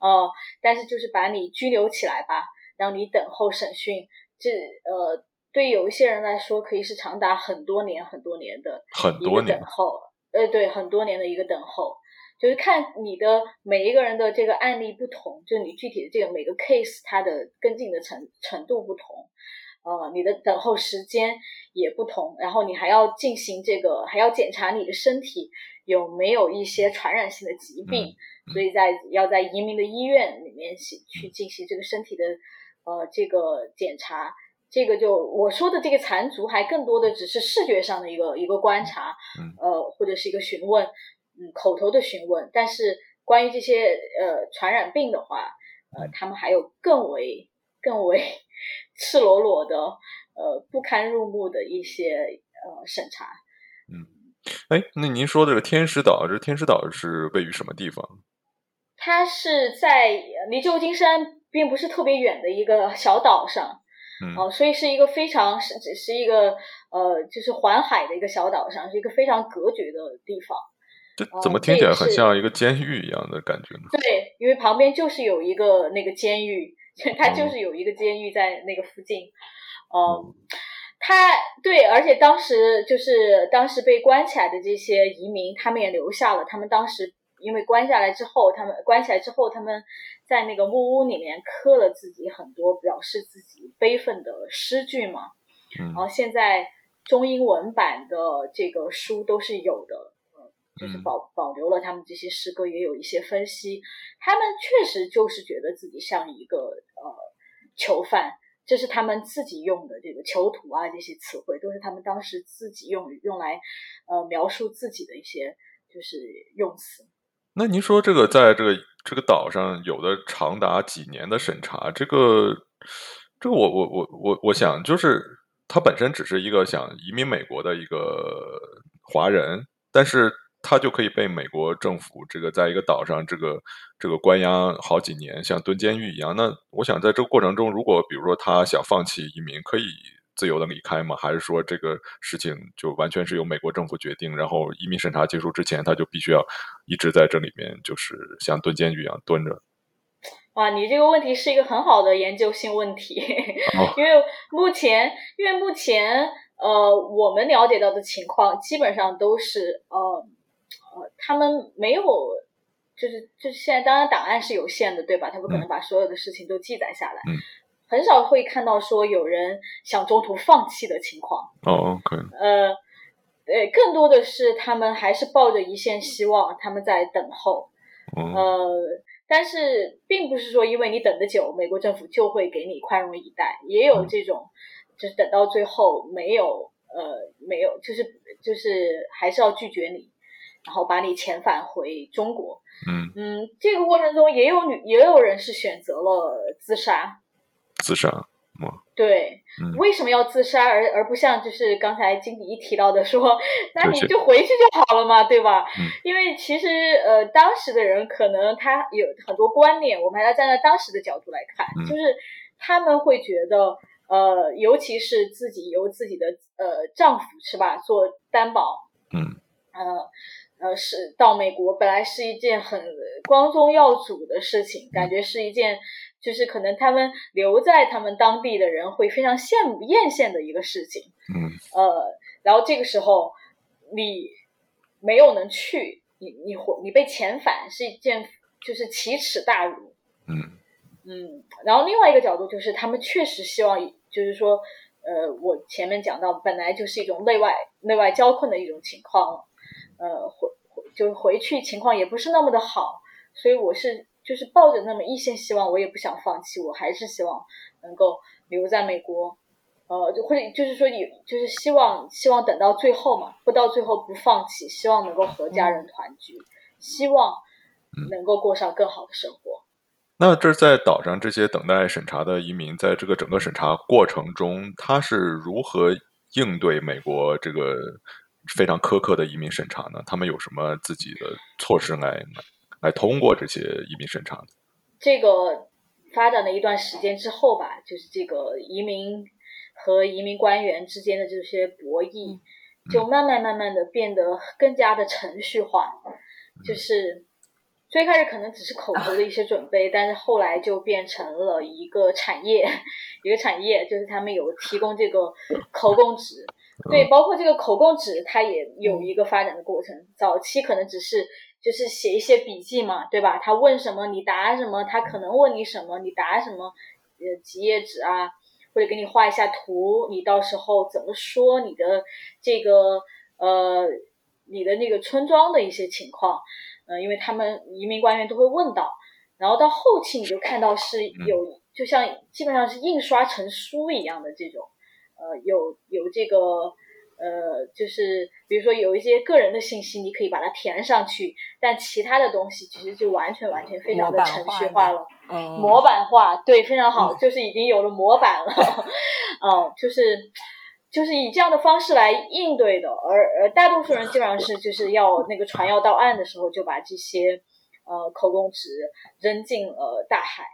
呃，但是就是把你拘留起来吧，让你等候审讯，这呃。对有一些人来说，可以是长达很多年、很多年的很多等候。呃，对，很多年的一个等候，就是看你的每一个人的这个案例不同，就你具体的这个每个 case 它的跟进的程程度不同，呃，你的等候时间也不同，然后你还要进行这个，还要检查你的身体有没有一些传染性的疾病，所以在要在移民的医院里面去去进行这个身体的呃这个检查。这个就我说的这个残足，还更多的只是视觉上的一个一个观察，呃，或者是一个询问，嗯，口头的询问。但是关于这些呃传染病的话，呃，他们还有更为更为 赤裸裸的呃不堪入目的一些呃审查。嗯，哎，那您说的这个天使岛，这天使岛是位于什么地方？它是在离旧金山并不是特别远的一个小岛上。哦，所以是一个非常是只是一个呃，就是环海的一个小岛上，是一个非常隔绝的地方。这怎么听起来很像一个监狱一样的感觉呢？对，因为旁边就是有一个那个监狱，它就是有一个监狱在那个附近。嗯，他对，而且当时就是当时被关起来的这些移民，他们也留下了。他们当时因为关下来之后，他们关起来之后，他们。在那个木屋里面刻了自己很多表示自己悲愤的诗句嘛，然后现在中英文版的这个书都是有的，就是保保留了他们这些诗歌，也有一些分析。他们确实就是觉得自己像一个呃囚犯，这是他们自己用的这个囚徒啊这些词汇，都是他们当时自己用用来呃描述自己的一些就是用词。那您说这个在这个这个岛上有的长达几年的审查，这个这个我我我我我想就是他本身只是一个想移民美国的一个华人，但是他就可以被美国政府这个在一个岛上这个这个关押好几年，像蹲监狱一样。那我想在这个过程中，如果比如说他想放弃移民，可以。自由的离开吗？还是说这个事情就完全是由美国政府决定？然后移民审查结束之前，他就必须要一直在这里面，就是像蹲监狱一样蹲着。哇，你这个问题是一个很好的研究性问题，因为目前，因为目前，呃，我们了解到的情况基本上都是，呃，呃，他们没有，就是就是现在，当然档案是有限的，对吧？他不可能把所有的事情都记载下来。很少会看到说有人想中途放弃的情况。哦，OK。呃，对，更多的是他们还是抱着一线希望，他们在等候。呃，但是并不是说因为你等的久，美国政府就会给你宽容以待，也有这种，就是等到最后没有，呃，没有，就是就是还是要拒绝你。然后把你遣返回中国。嗯嗯，这个过程中也有女，也有人是选择了自杀。自杀，对，嗯。为什么要自杀，而而不像就是刚才经理一提到的说，那你就回去就好了嘛，对吧？嗯。因为其实呃，当时的人可能他有很多观念，我们还要站在当时的角度来看，嗯。就是他们会觉得呃，尤其是自己由自己的呃丈夫是吧做担保，嗯。呃呃，是到美国本来是一件很光宗耀祖的事情，感觉是一件就是可能他们留在他们当地的人会非常羡慕艳羡的一个事情。嗯呃，然后这个时候你没有能去，你你回你被遣返是一件就是奇耻大辱。嗯嗯，然后另外一个角度就是，他们确实希望，就是说，呃，我前面讲到，本来就是一种内外内外交困的一种情况，呃，回回就是回去情况也不是那么的好，所以我是就是抱着那么一线希望，我也不想放弃，我还是希望能够留在美国，呃，就或者就是说有就是希望希望等到最后嘛，不到最后不放弃，希望能够和家人团聚，希望能够过上更好的生活。那这在岛上这些等待审查的移民，在这个整个审查过程中，他是如何应对美国这个非常苛刻的移民审查呢？他们有什么自己的措施来来通过这些移民审查的？这个发展了一段时间之后吧，就是这个移民和移民官员之间的这些博弈，就慢慢慢慢的变得更加的程序化，就是最开始可能只是口头的一些准备，但是后来就变成了一个产业，一个产业就是他们有提供这个口供纸。对，包括这个口供纸，它也有一个发展的过程。早期可能只是就是写一些笔记嘛，对吧？他问什么你答什么，他可能问你什么你答什么，呃，几页纸啊，或者给你画一下图，你到时候怎么说你的这个呃你的那个村庄的一些情况，呃，因为他们移民官员都会问到，然后到后期你就看到是有，就像基本上是印刷成书一样的这种。呃，有有这个呃，就是比如说有一些个人的信息，你可以把它填上去，但其他的东西其实就完全完全非常的程序化了，嗯，模板化，对，非常好，就是已经有了模板了，嗯，就是就是以这样的方式来应对的，而而大多数人基本上是就是要那个船要到岸的时候，就把这些呃口供纸扔进了大海。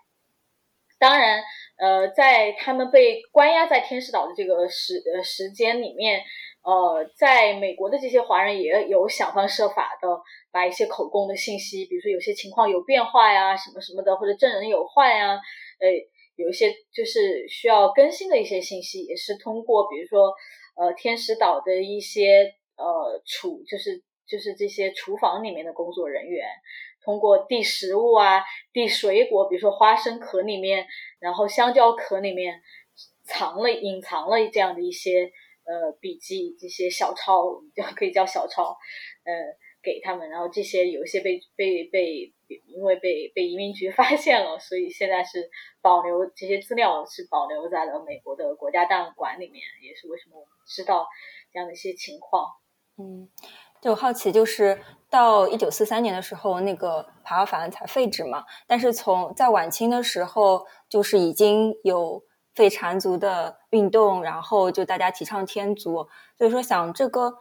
当然，呃，在他们被关押在天使岛的这个时呃时间里面，呃，在美国的这些华人也有想方设法的把一些口供的信息，比如说有些情况有变化呀，什么什么的，或者证人有换呀，呃，有一些就是需要更新的一些信息，也是通过比如说呃天使岛的一些呃厨，就是就是这些厨房里面的工作人员。通过递食物啊，递水果，比如说花生壳里面，然后香蕉壳里面藏了、隐藏了这样的一些呃笔记，这些小抄，叫可以叫小抄，呃，给他们。然后这些有一些被被被因为被被移民局 发现了，所以现在是保留这些资料是保留在了美国的国家档案馆里面，也是为什么我们知道这样的一些情况。嗯。就好奇，就是到一九四三年的时候，那个排华法案才废止嘛。但是从在晚清的时候，就是已经有废缠足的运动，然后就大家提倡天足。所以说，想这个，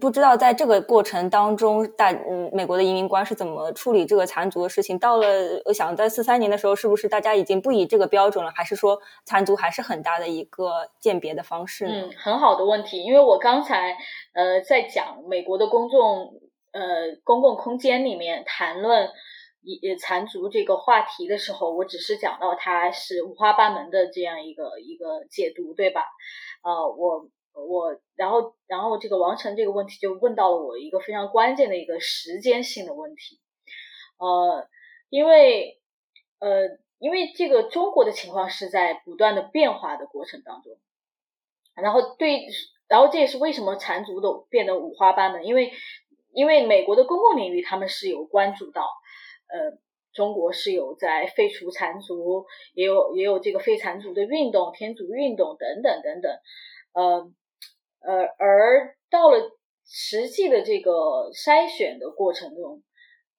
不知道在这个过程当中，大嗯，美国的移民官是怎么处理这个残足的事情？到了，我想在四三年的时候，是不是大家已经不以这个标准了？还是说残足还是很大的一个鉴别的方式呢？嗯，很好的问题，因为我刚才呃在讲美国的公众呃公共空间里面谈论以残足这个话题的时候，我只是讲到它是五花八门的这样一个一个解读，对吧？呃，我。我然后然后这个王晨这个问题就问到了我一个非常关键的一个时间性的问题，呃，因为呃因为这个中国的情况是在不断的变化的过程当中，然后对，然后这也是为什么缠足的变得五花八门，因为因为美国的公共领域他们是有关注到，呃，中国是有在废除缠足，也有也有这个废缠足的运动、天足运动等等等等，呃。呃，而到了实际的这个筛选的过程中，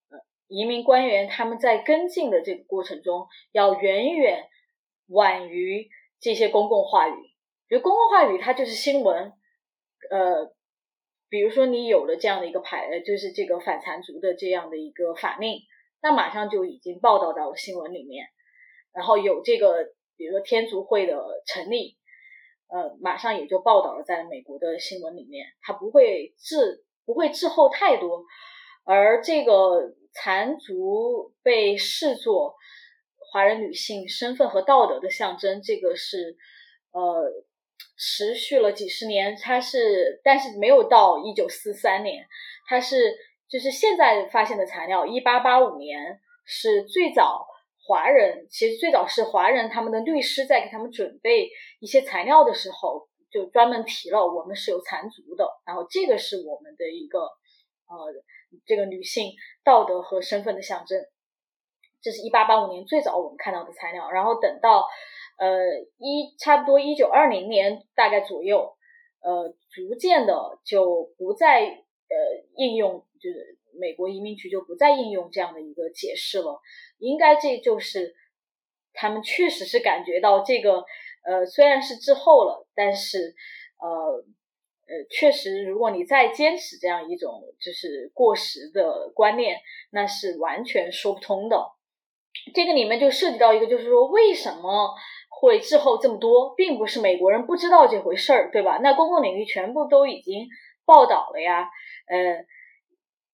呃，移民官员他们在跟进的这个过程中，要远远晚于这些公共话语。比如公共话语，它就是新闻，呃，比如说你有了这样的一个牌，呃，就是这个反残族的这样的一个法令，那马上就已经报道到了新闻里面，然后有这个，比如说天足会的成立。呃，马上也就报道了在美国的新闻里面，它不会滞不会滞后太多，而这个残族被视作华人女性身份和道德的象征，这个是呃持续了几十年，它是但是没有到一九四三年，它是就是现在发现的材料，一八八五年是最早。华人其实最早是华人，他们的律师在给他们准备一些材料的时候，就专门提了我们是有残族的，然后这个是我们的一个呃这个女性道德和身份的象征。这是一八八五年最早我们看到的材料，然后等到呃一差不多一九二零年大概左右，呃逐渐的就不再呃应用，就是美国移民局就不再应用这样的一个解释了。应该这就是他们确实是感觉到这个，呃，虽然是滞后了，但是，呃，呃，确实，如果你再坚持这样一种就是过时的观念，那是完全说不通的。这个里面就涉及到一个，就是说为什么会滞后这么多，并不是美国人不知道这回事儿，对吧？那公共领域全部都已经报道了呀，呃。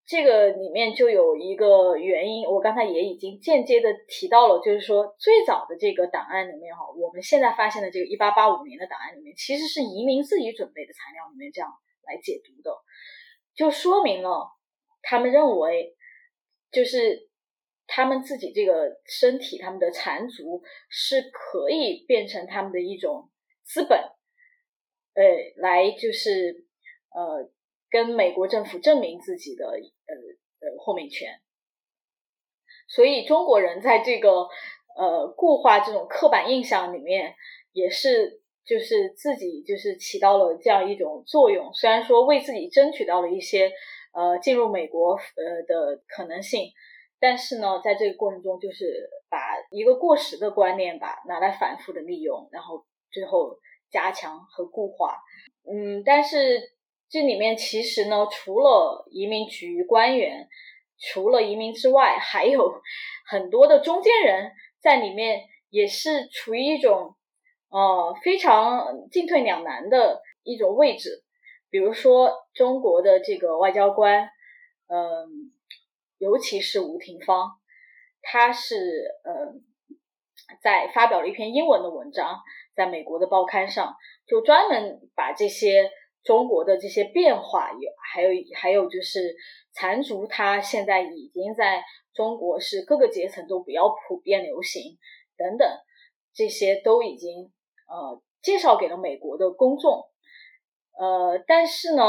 这个里面就有一个原因，我刚才也已经间接的提到了，就是说最早的这个档案里面哈，我们现在发现的这个一八八五年的档案里面，其实是移民自己准备的材料里面这样来解读的，就说明了他们认为，就是他们自己这个身体，他们的残足是可以变成他们的一种资本，呃，来就是呃。跟美国政府证明自己的呃呃豁免权，所以中国人在这个呃固化这种刻板印象里面，也是就是自己就是起到了这样一种作用。虽然说为自己争取到了一些呃进入美国呃的可能性，但是呢，在这个过程中，就是把一个过时的观念吧拿来反复的利用，然后最后加强和固化。嗯，但是。这里面其实呢，除了移民局官员，除了移民之外，还有很多的中间人在里面，也是处于一种呃非常进退两难的一种位置。比如说中国的这个外交官，嗯，尤其是吴廷芳，他是呃在发表了一篇英文的文章，在美国的报刊上，就专门把这些。中国的这些变化有，还有还有就是残族，它现在已经在中国是各个阶层都比较普遍流行等等，这些都已经呃介绍给了美国的公众，呃，但是呢，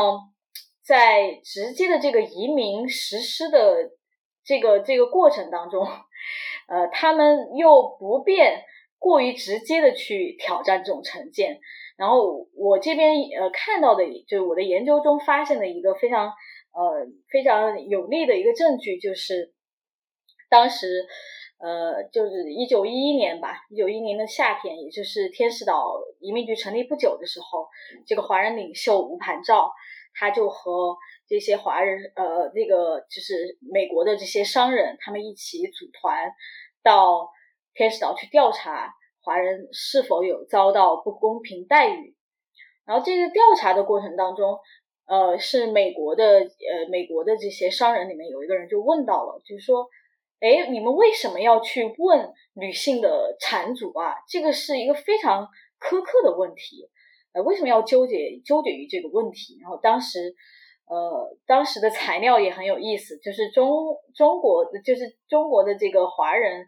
在直接的这个移民实施的这个这个过程当中，呃，他们又不便过于直接的去挑战这种成见。然后我这边呃看到的，就是我的研究中发现的一个非常呃非常有力的一个证据，就是当时呃就是一九一一年吧，一九一一年的夏天，也就是天使岛移民局成立不久的时候，这个华人领袖吴盘照，他就和这些华人呃那个就是美国的这些商人，他们一起组团到天使岛去调查。华人是否有遭到不公平待遇？然后这个调查的过程当中，呃，是美国的呃美国的这些商人里面有一个人就问到了，就是说，哎，你们为什么要去问女性的产主啊？这个是一个非常苛刻的问题，呃，为什么要纠结纠结于这个问题？然后当时，呃，当时的材料也很有意思，就是中中国就是中国的这个华人。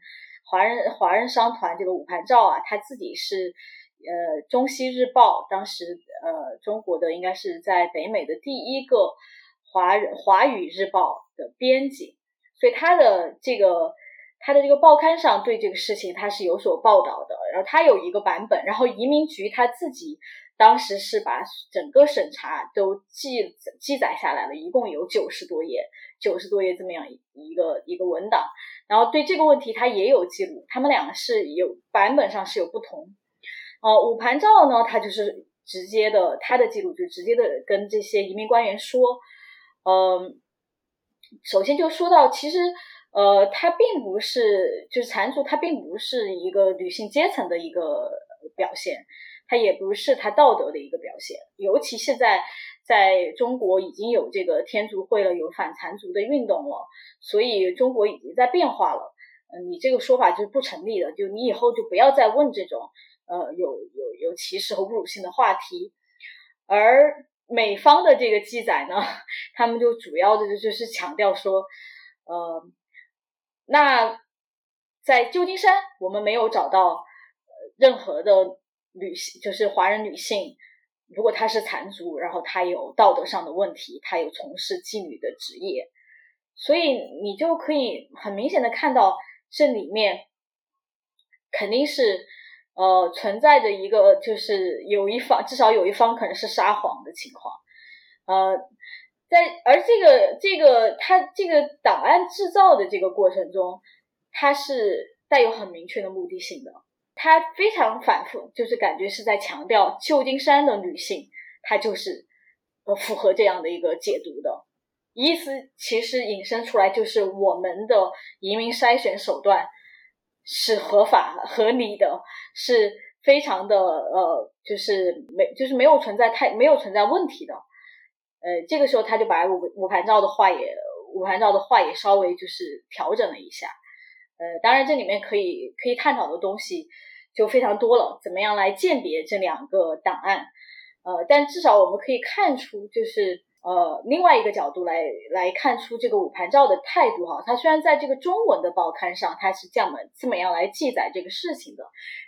华人华人商团这个五盘照啊，他自己是呃中西日报当时呃中国的应该是在北美的第一个华人华语日报的编辑，所以他的这个他的这个报刊上对这个事情他是有所报道的。然后他有一个版本，然后移民局他自己当时是把整个审查都记记载下来了，一共有九十多页，九十多页这么样一个一个文档。然后对这个问题，他也有记录，他们两个是有版本上是有不同。呃，武盘照呢，他就是直接的，他的记录就直接的跟这些移民官员说，嗯，首先就说到，其实呃，他并不是就是缠足，他并不是一个女性阶层的一个表现。它也不是它道德的一个表现，尤其现在在中国已经有这个天足会了，有反残族的运动了，所以中国已经在变化了。嗯，你这个说法就是不成立的，就你以后就不要再问这种呃有有有歧视和侮辱性的话题。而美方的这个记载呢，他们就主要的就是强调说，呃，那在旧金山我们没有找到任何的。女性就是华人女性，如果她是残族，然后她有道德上的问题，她有从事妓女的职业，所以你就可以很明显的看到这里面肯定是呃存在着一个就是有一方至少有一方可能是撒谎的情况，呃，在而这个这个他这个档案制造的这个过程中，它是带有很明确的目的性的。他非常反复，就是感觉是在强调旧金山的女性，她就是呃符合这样的一个解读的意思。其实引申出来就是我们的移民筛选手段是合法合理的，是非常的呃，就是没就是没有存在太没有存在问题的。呃，这个时候他就把五五盘照的话也五盘照的话也稍微就是调整了一下。呃，当然这里面可以可以探讨的东西就非常多了，怎么样来鉴别这两个档案？呃，但至少我们可以看出，就是呃另外一个角度来来看出这个五盘照的态度哈。他虽然在这个中文的报刊上他是这样的这么样来记载这个事情的，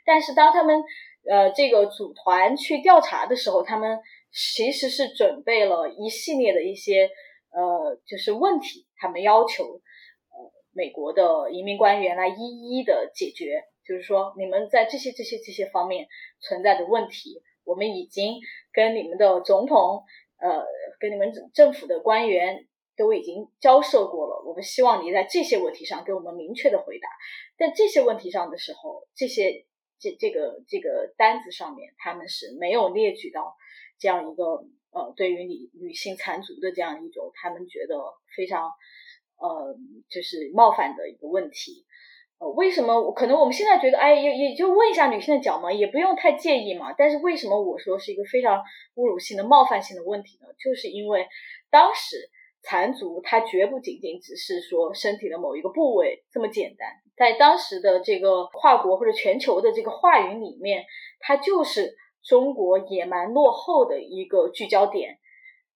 但是当他们呃这个组团去调查的时候，他们其实是准备了一系列的一些呃就是问题，他们要求。美国的移民官员来一一的解决，就是说，你们在这些这些这些方面存在的问题，我们已经跟你们的总统，呃，跟你们政府的官员都已经交涉过了。我们希望你在这些问题上给我们明确的回答。在这些问题上的时候，这些这这个这个单子上面，他们是没有列举到这样一个呃，对于你女性残族的这样一种，他们觉得非常。呃，就是冒犯的一个问题，呃，为什么？可能我们现在觉得，哎，也也就问一下女性的脚嘛，也不用太介意嘛。但是为什么我说是一个非常侮辱性的、冒犯性的问题呢？就是因为当时残足它绝不仅仅只是说身体的某一个部位这么简单，在当时的这个跨国或者全球的这个话语里面，它就是中国野蛮落后的一个聚焦点，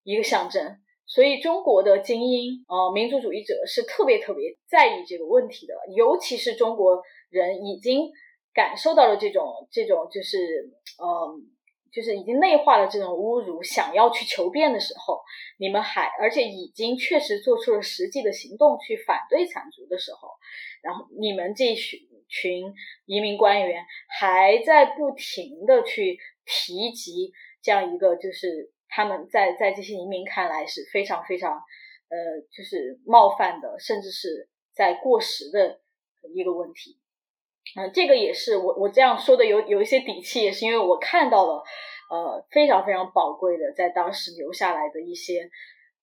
一个象征。所以，中国的精英，呃，民族主义者是特别特别在意这个问题的。尤其是中国人已经感受到了这种这种，就是，嗯，就是已经内化了这种侮辱，想要去求变的时候，你们还而且已经确实做出了实际的行动去反对残族的时候，然后你们这群群移民官员还在不停的去提及这样一个就是。他们在在这些移民看来是非常非常，呃，就是冒犯的，甚至是在过时的一个问题。嗯，这个也是我我这样说的有有一些底气，也是因为我看到了，呃，非常非常宝贵的在当时留下来的一些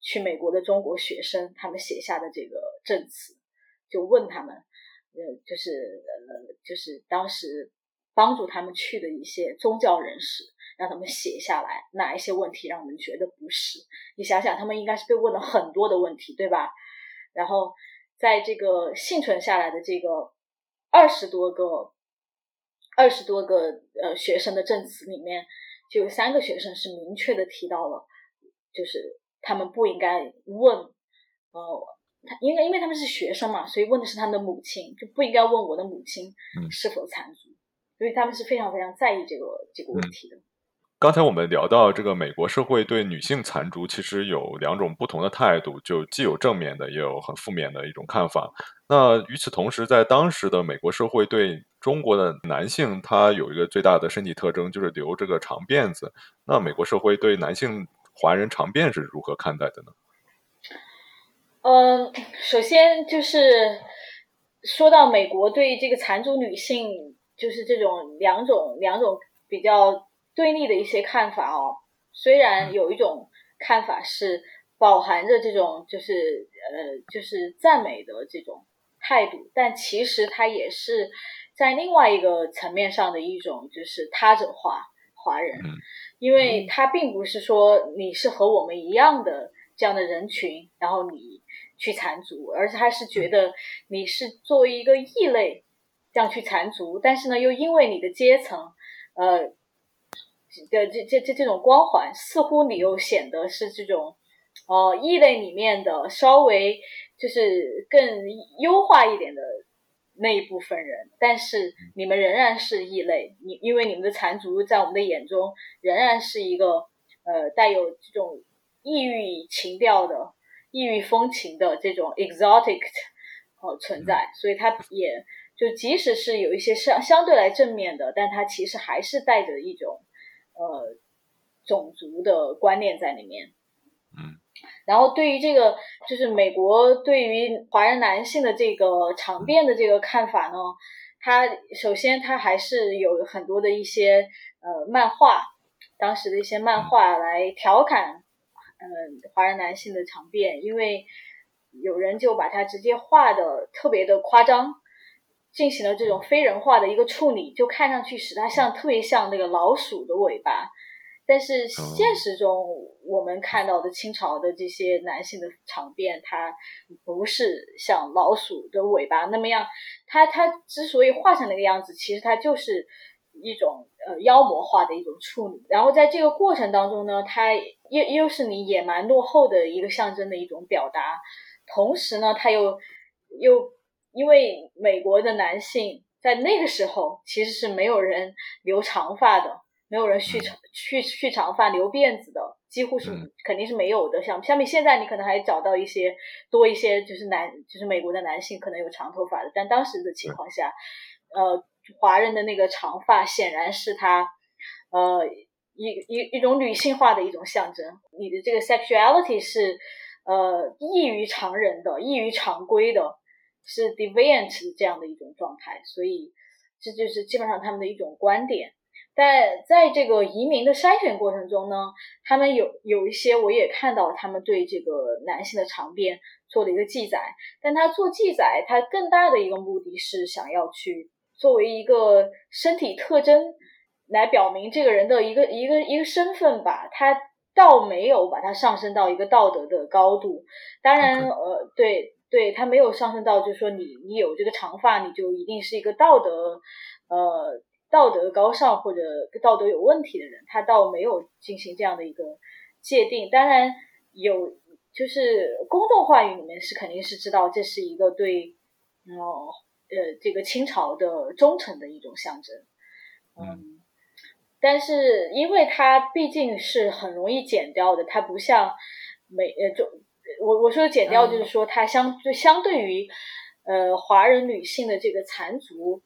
去美国的中国学生他们写下的这个证词，就问他们，呃，就是呃，就是当时帮助他们去的一些宗教人士。让他们写下来哪一些问题让我们觉得不是？你想想，他们应该是被问了很多的问题，对吧？然后在这个幸存下来的这个二十多个、二十多个呃学生的证词里面，就有三个学生是明确的提到了，就是他们不应该问，呃，他因为因为他们是学生嘛，所以问的是他们的母亲，就不应该问我的母亲是否残疾，所以他们是非常非常在意这个这个问题的。刚才我们聊到这个美国社会对女性残烛其实有两种不同的态度，就既有正面的，也有很负面的一种看法。那与此同时，在当时的美国社会对中国的男性他有一个最大的身体特征就是留这个长辫子。那美国社会对男性华人长辫是如何看待的呢？嗯，首先就是说到美国对这个残族女性，就是这种两种两种比较对立的一些看法哦。虽然有一种看法是饱含着这种就是呃就是赞美的这种态度，但其实它也是在另外一个层面上的一种就是他者化华人，因为他并不是说你是和我们一样的这样的人群，然后你。去缠足，而是他是觉得你是作为一个异类这样去缠足，但是呢，又因为你的阶层，呃的这这这这种光环，似乎你又显得是这种呃异类里面的稍微就是更优化一点的那一部分人，但是你们仍然是异类，你因为你们的缠足在我们的眼中仍然是一个呃带有这种异域情调的。异域风情的这种 exotic 呃存在，所以它也就即使是有一些相相对来正面的，但它其实还是带着一种呃种族的观念在里面。嗯，然后对于这个就是美国对于华人男性的这个长辫的这个看法呢，他首先他还是有很多的一些呃漫画，当时的一些漫画来调侃。嗯，华人男性的长辫，因为有人就把它直接画的特别的夸张，进行了这种非人化的一个处理，就看上去使它像特别像那个老鼠的尾巴。但是现实中我们看到的清朝的这些男性的长辫，它不是像老鼠的尾巴那么样。它它之所以画成那个样子，其实它就是一种呃妖魔化的一种处理。然后在这个过程当中呢，它。又又是你野蛮落后的一个象征的一种表达，同时呢，它又又因为美国的男性在那个时候其实是没有人留长发的，没有人蓄长蓄蓄长发留辫子的，几乎是肯定是没有的。像相比现在，你可能还找到一些多一些，就是男就是美国的男性可能有长头发的，但当时的情况下，呃，华人的那个长发显然是他呃。一一一种女性化的一种象征，你的这个 sexuality 是呃异于常人的、异于常规的，是 deviant 这样的一种状态，所以这就是基本上他们的一种观点。但在这个移民的筛选过程中呢，他们有有一些我也看到他们对这个男性的长辫做了一个记载，但他做记载，他更大的一个目的是想要去作为一个身体特征。来表明这个人的一个一个一个身份吧，他倒没有把它上升到一个道德的高度。当然，呃，对对，他没有上升到，就是说你你有这个长发，你就一定是一个道德呃道德高尚或者道德有问题的人。他倒没有进行这样的一个界定。当然有，就是公众话语里面是肯定是知道这是一个对哦呃这个清朝的忠诚的一种象征，嗯。但是，因为它毕竟是很容易剪掉的，它不像美呃，就我我说的减掉，就是说它相就相对于呃华人女性的这个缠足，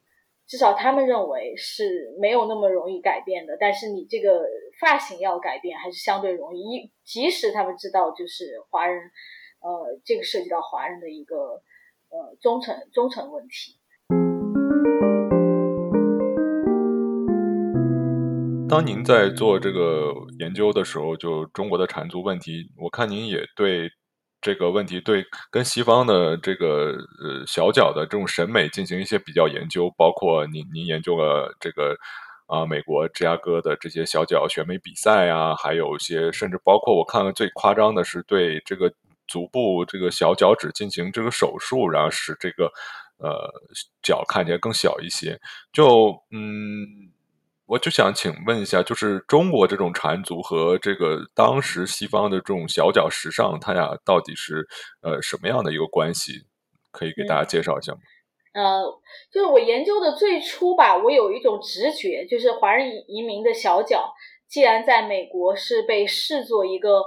至少他们认为是没有那么容易改变的。但是你这个发型要改变，还是相对容易，即使他们知道就是华人，呃，这个涉及到华人的一个呃忠诚忠诚问题。当您在做这个研究的时候，就中国的缠足问题，我看您也对这个问题对跟西方的这个呃小脚的这种审美进行一些比较研究，包括您您研究了这个啊美国芝加哥的这些小脚选美比赛啊，还有一些甚至包括我看了最夸张的是对这个足部这个小脚趾进行这个手术，然后使这个呃脚看起来更小一些，就嗯。我就想请问一下，就是中国这种缠足和这个当时西方的这种小脚时尚，它俩到底是呃什么样的一个关系？可以给大家介绍一下吗？呃，就是我研究的最初吧，我有一种直觉，就是华人移民的小脚，既然在美国是被视作一个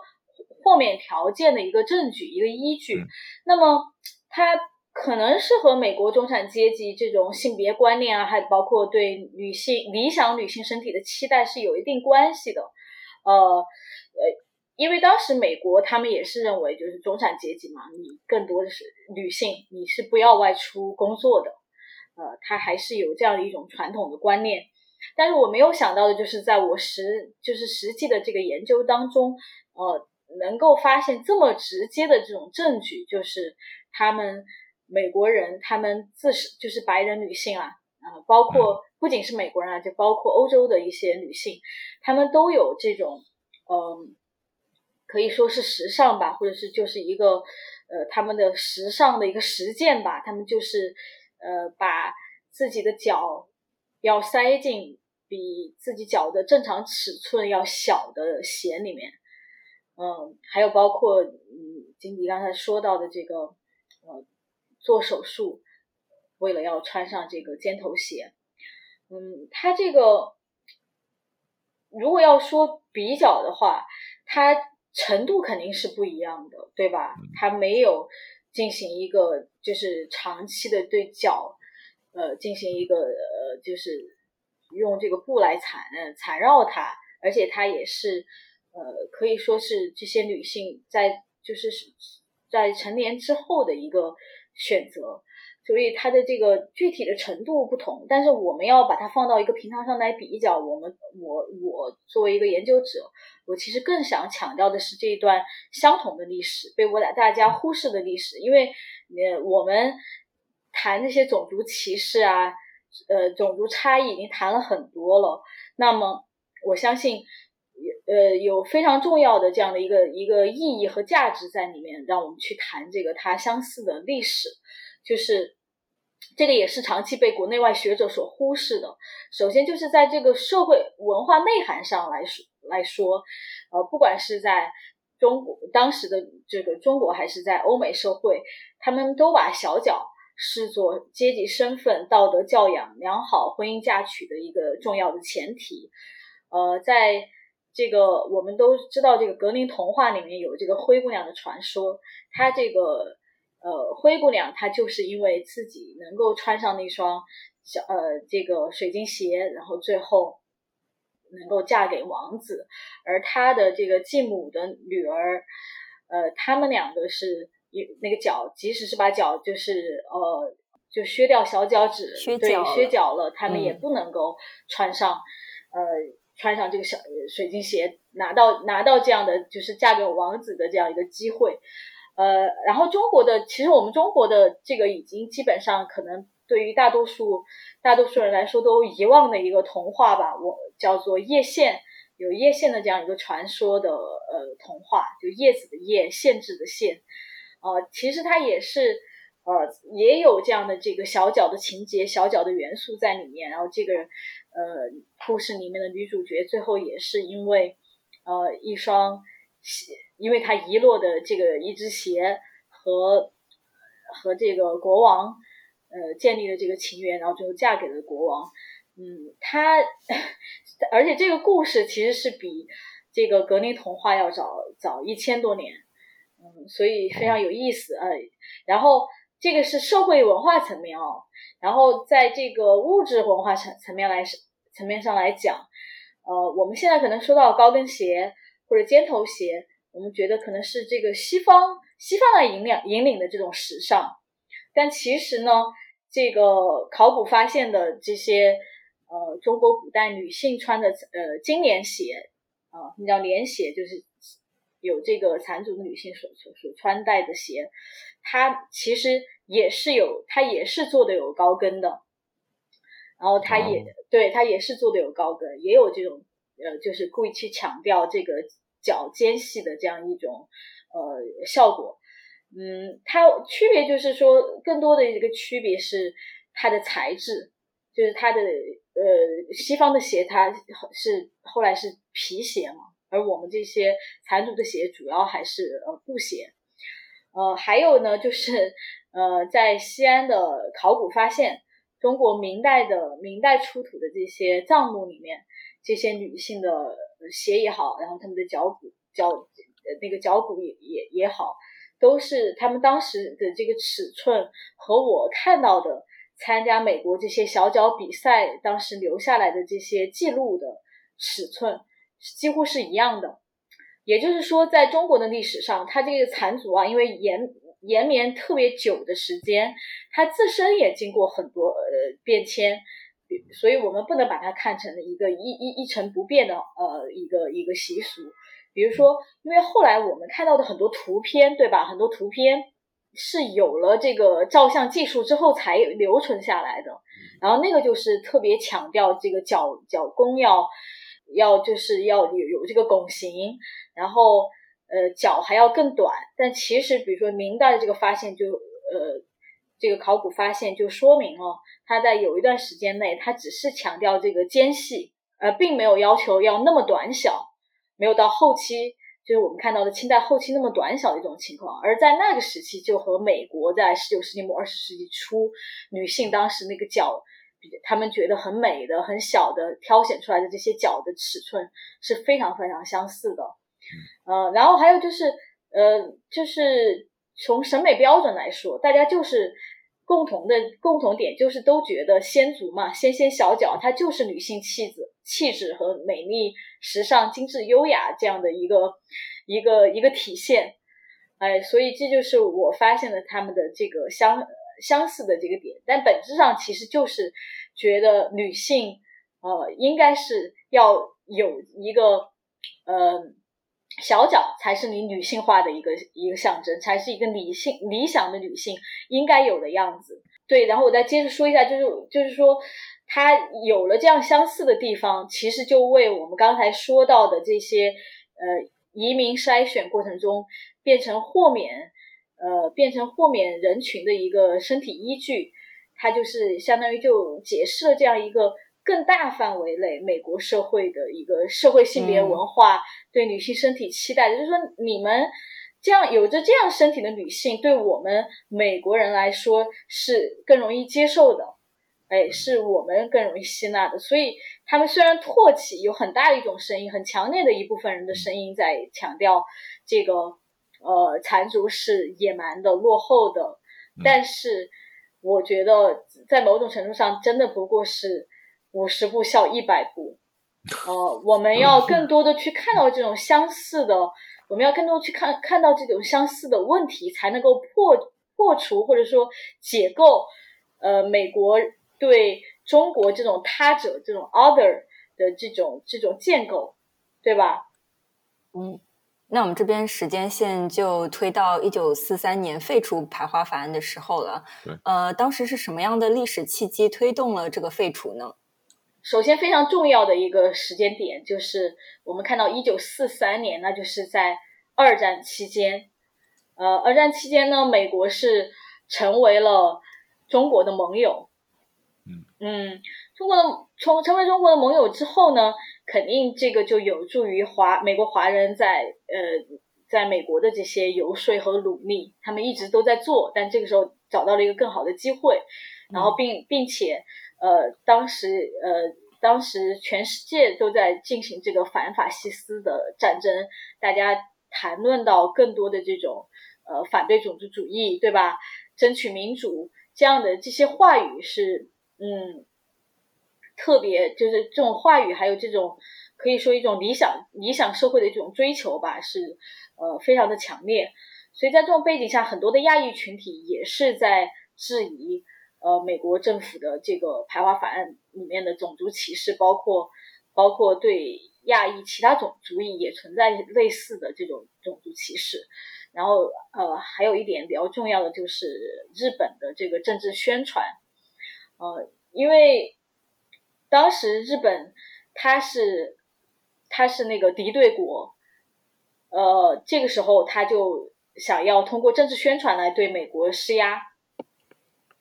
豁免条件的一个证据、一个依据，那么它。可能是和美国中产阶级这种性别观念啊，还包括对女性理想女性身体的期待是有一定关系的。呃呃，因为当时美国他们也是认为，就是中产阶级嘛，你更多的是女性，你是不要外出工作的。呃，他还是有这样的一种传统的观念。但是我没有想到的就是，在我实就是实际的这个研究当中，呃，能够发现这么直接的这种证据，就是他们美国人，他们自是就是白人女性啊，啊，包括不仅是美国人啊，就包括欧洲的一些女性，她们都有这种，嗯，可以说是时尚吧，或者是就是一个呃他们的时尚的一个实践吧，他们就是呃把自己的脚。要塞进比自己脚的正常尺寸要小的鞋里面，嗯，还有包括嗯，金迪刚才说到的这个，呃，做手术为了要穿上这个尖头鞋，嗯，他这个如果要说比较的话，它程度肯定是不一样的，对吧？它没有进行一个就是长期的对脚。呃，进行一个呃，就是用这个布来缠缠绕它，而且它也是呃，可以说是这些女性在就是在成年之后的一个选择，所以它的这个具体的程度不同。但是我们要把它放到一个平台上来比较，我们我我作为一个研究者，我其实更想强调的是这一段相同的历史被我俩大家忽视的历史，因为呃我们。谈这些种族歧视啊，呃，种族差异已经谈了很多了。那么，我相信，呃，有非常重要的这样的一个一个意义和价值在里面，让我们去谈这个它相似的历史。就是这个也是长期被国内外学者所忽视的。首先，就是在这个社会文化内涵上来说来说，呃，不管是在中国当时的这个中国，还是在欧美社会，他们都把小脚。视作阶级身份、道德教养良好、婚姻嫁娶的一个重要的前提。呃，在这个我们都知道，这个格林童话里面有这个灰姑娘的传说。她这个呃灰姑娘，她就是因为自己能够穿上那双小呃这个水晶鞋，然后最后能够嫁给王子。而她的这个继母的女儿，呃，他们两个是。那个脚，即使是把脚就是呃，就削掉小脚趾，对，削脚了，他们也不能够穿上，呃，穿上这个小水晶鞋，拿到拿到这样的就是嫁给王子的这样一个机会，呃，然后中国的其实我们中国的这个已经基本上可能对于大多数大多数人来说都遗忘的一个童话吧，我叫做叶县，有叶县的这样一个传说的呃童话，就叶子的叶，限制的限。呃，其实它也是，呃，也有这样的这个小脚的情节、小脚的元素在里面。然后这个，呃，故事里面的女主角最后也是因为，呃，一双鞋，因为她遗落的这个一只鞋和和这个国王，呃，建立了这个情缘，然后最后嫁给了国王。嗯，她，而且这个故事其实是比这个格林童话要早早一千多年。嗯，所以非常有意思呃，然后这个是社会文化层面哦，然后在这个物质文化层层面来层面上来讲，呃，我们现在可能说到高跟鞋或者尖头鞋，我们觉得可能是这个西方西方来引领引领的这种时尚，但其实呢，这个考古发现的这些呃中国古代女性穿的呃金莲鞋啊，那叫莲鞋，就是。有这个残族的女性所所所穿戴的鞋，它其实也是有，它也是做的有高跟的，然后它也对它也是做的有高跟，也有这种呃，就是故意去强调这个脚尖细的这样一种呃效果。嗯，它区别就是说，更多的一个区别是它的材质，就是它的呃西方的鞋它是后来是皮鞋嘛。而我们这些残族的鞋主要还是呃布鞋，呃，还有呢，就是呃，在西安的考古发现，中国明代的明代出土的这些藏墓里面，这些女性的鞋也好，然后她们的脚骨脚那个脚骨也也也好，都是他们当时的这个尺寸和我看到的参加美国这些小脚比赛当时留下来的这些记录的尺寸几乎是一样的。也就是说，在中国的历史上，它这个残族啊，因为延延绵特别久的时间，它自身也经过很多呃变迁，所以我们不能把它看成一个一一一成不变的呃一个一个习俗。比如说，因为后来我们看到的很多图片，对吧？很多图片是有了这个照相技术之后才留存下来的，然后那个就是特别强调这个脚脚弓要要就是要有有这个拱形。然后，呃，脚还要更短，但其实，比如说明代的这个发现，就呃，这个考古发现就说明了，它在有一段时间内，它只是强调这个间隙，呃，并没有要求要那么短小，没有到后期，就是我们看到的清代后期那么短小的一种情况。而在那个时期，就和美国在十九世纪末二十世纪初女性当时那个脚，他们觉得很美的、很小的挑选出来的这些脚的尺寸是非常非常相似的。呃，然后还有就是，呃，就是从审美标准来说，大家就是共同的共同点，就是都觉得仙足嘛，纤纤小脚，它就是女性气质、气质和美丽、时尚、精致、优雅这样的一个一个一个体现。哎，所以这就是我发现了他们的这个相相似的这个点，但本质上其实就是觉得女性呃应该是要有一个呃。小脚才是你女性化的一个一个象征，才是一个理性理想的女性应该有的样子。对，然后我再接着说一下，就是就是说，它有了这样相似的地方，其实就为我们刚才说到的这些呃移民筛选过程中变成豁免呃变成豁免人群的一个身体依据，它就是相当于就解释了这样一个。更大范围内，美国社会的一个社会性别文化对女性身体期待，就是说，你们这样有着这样身体的女性，对我们美国人来说是更容易接受的，哎，是我们更容易吸纳的。所以，他们虽然唾弃，有很大的一种声音，很强烈的一部分人的声音在强调这个呃残族是野蛮的、落后的，但是我觉得在某种程度上，真的不过是。五十步笑一百步，呃，我们要更多的去看到这种相似的，我们要更多去看看到这种相似的问题，才能够破破除或者说解构，呃，美国对中国这种他者这种 other 的这种这种建构，对吧？嗯，那我们这边时间线就推到一九四三年废除排华法案的时候了。呃，当时是什么样的历史契机推动了这个废除呢？首先，非常重要的一个时间点就是我们看到一九四三年，那就是在二战期间。呃，二战期间呢，美国是成为了中国的盟友。嗯嗯，中国的从成为中国的盟友之后呢，肯定这个就有助于华美国华人在呃在美国的这些游说和努力，他们一直都在做，但这个时候找到了一个更好的机会，然后并并且。呃，当时呃，当时全世界都在进行这个反法西斯的战争，大家谈论到更多的这种呃反对种族主义，对吧？争取民主这样的这些话语是嗯，特别就是这种话语，还有这种可以说一种理想理想社会的这种追求吧，是呃非常的强烈。所以在这种背景下，很多的亚裔群体也是在质疑。呃，美国政府的这个排华法案里面的种族歧视，包括包括对亚裔其他种族裔也存在类似的这种种族歧视。然后呃，还有一点比较重要的就是日本的这个政治宣传。呃，因为当时日本它是它是那个敌对国，呃，这个时候他就想要通过政治宣传来对美国施压。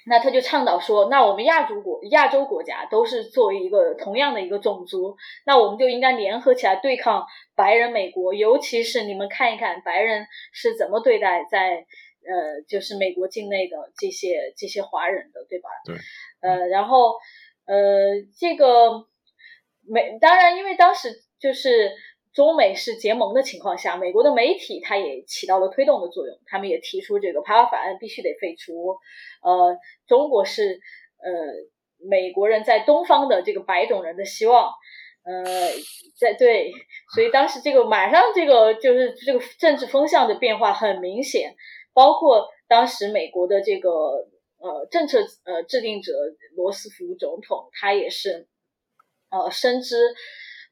那他就倡导说，那我们亚洲国亚洲国家都是作为一个同样的一个种族，那我们就应该联合起来对抗白人美国，尤其是你们看一看白人是怎么对待在呃就是美国境内的这些这些华人的，对吧？对。呃，然后呃这个美当然，因为当时就是中美是结盟的情况下，美国的媒体它也起到了推动的作用，他们也提出这个排华法案必须得废除。呃，中国是呃美国人在东方的这个白种人的希望。呃，在对，所以当时这个马上这个就是这个政治风向的变化很明显，包括当时美国的这个呃政策呃制定者罗斯福总统，他也是呃深知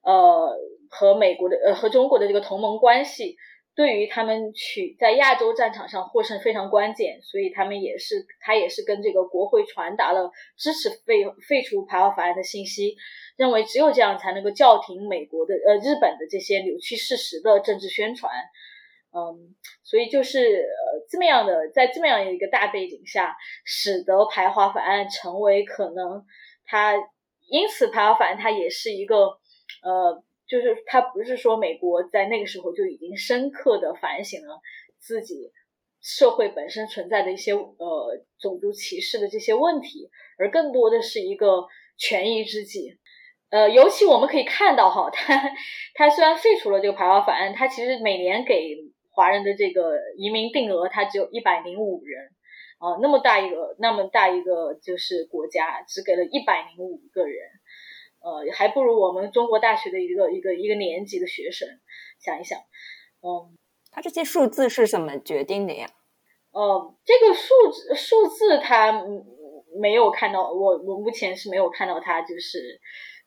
呃和美国的呃和中国的这个同盟关系对于他们取在亚洲战场上获胜非常关键，所以他们也是他也是跟这个国会传达了支持废废除排华法案的信息。认为只有这样才能够叫停美国的呃日本的这些扭曲事实的政治宣传，嗯，所以就是呃这么样的在这么样一个大背景下，使得排华法案成为可能它因此排华法案它也是一个呃就是它不是说美国在那个时候就已经深刻的反省了自己社会本身存在的一些呃种族歧视的这些问题，而更多的是一个权宜之计。呃，尤其我们可以看到哈，他他虽然废除了这个排华法案，他其实每年给华人的这个移民定额，它只有一百零五人，啊，那么大一个那么大一个就是国家，只给了一百零五个人，呃，还不如我们中国大学的一个一个一个年级的学生，想一想，嗯，他这些数字是怎么决定的呀？呃，这个数字数字他没有看到，我我目前是没有看到他就是。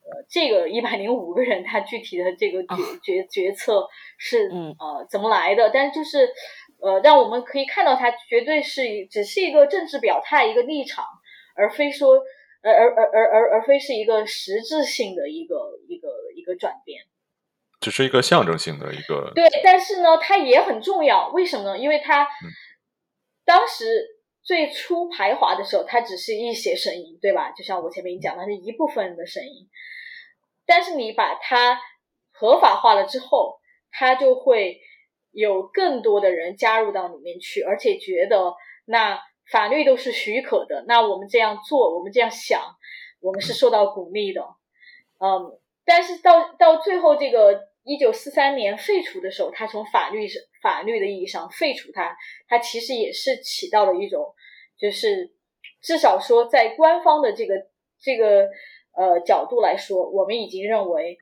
呃，这个一百零五个人，他具体的这个决决决策是呃怎么来的？但就是呃，让我们可以看到，他绝对是只是一个政治表态，一个立场，而非说，而而而而而而非是一个实质性的一个一个一个转变，只是一个象征性的一个。对，但是呢，它也很重要。为什么呢？因为它当时。最初排华的时候，它只是一些声音，对吧？就像我前面讲的，是一部分人的声音。但是你把它合法化了之后，它就会有更多的人加入到里面去，而且觉得那法律都是许可的，那我们这样做，我们这样想，我们是受到鼓励的。嗯，但是到到最后这个。一九四三年废除的时候，他从法律上法律的意义上废除它，它其实也是起到了一种，就是至少说在官方的这个这个呃角度来说，我们已经认为，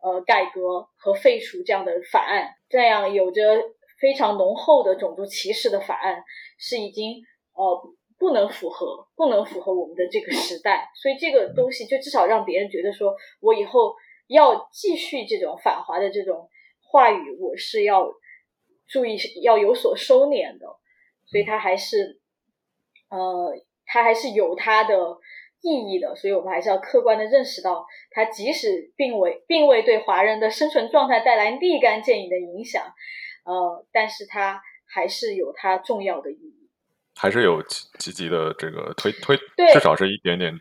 呃，改革和废除这样的法案，这样有着非常浓厚的种族歧视的法案，是已经呃不能符合不能符合我们的这个时代，所以这个东西就至少让别人觉得说我以后。要继续这种反华的这种话语，我是要注意要有所收敛的，所以他还是，呃，他还是有他的意义的，所以我们还是要客观的认识到，它即使并未并未对华人的生存状态带来立竿见影的影响，呃，但是它还是有它重要的意义，还是有积极的这个推推，至少是一点点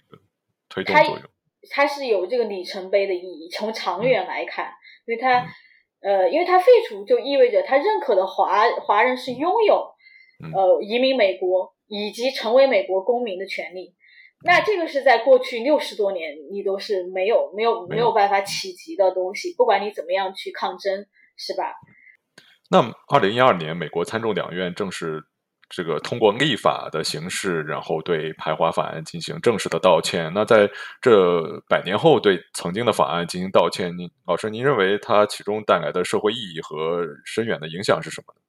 推动作用。它是有这个里程碑的意义，从长远来看，因为它，呃，因为它废除就意味着它认可的华华人是拥有，呃，移民美国以及成为美国公民的权利。那这个是在过去六十多年你都是没有没有没有办法企及的东西，不管你怎么样去抗争，是吧？那二零一二年，美国参众两院正式。这个通过立法的形式，然后对排华法案进行正式的道歉。那在这百年后，对曾经的法案进行道歉，您老师，您认为它其中带来的社会意义和深远的影响是什么呢？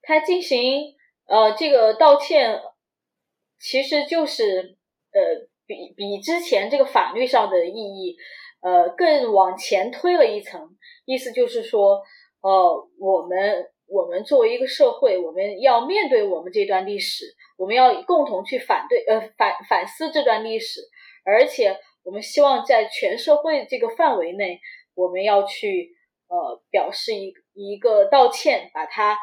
它进行呃这个道歉，其实就是呃比比之前这个法律上的意义呃更往前推了一层，意思就是说呃我们。我们作为一个社会，我们要面对我们这段历史，我们要共同去反对呃反反思这段历史，而且我们希望在全社会这个范围内，我们要去呃表示一一个道歉，把它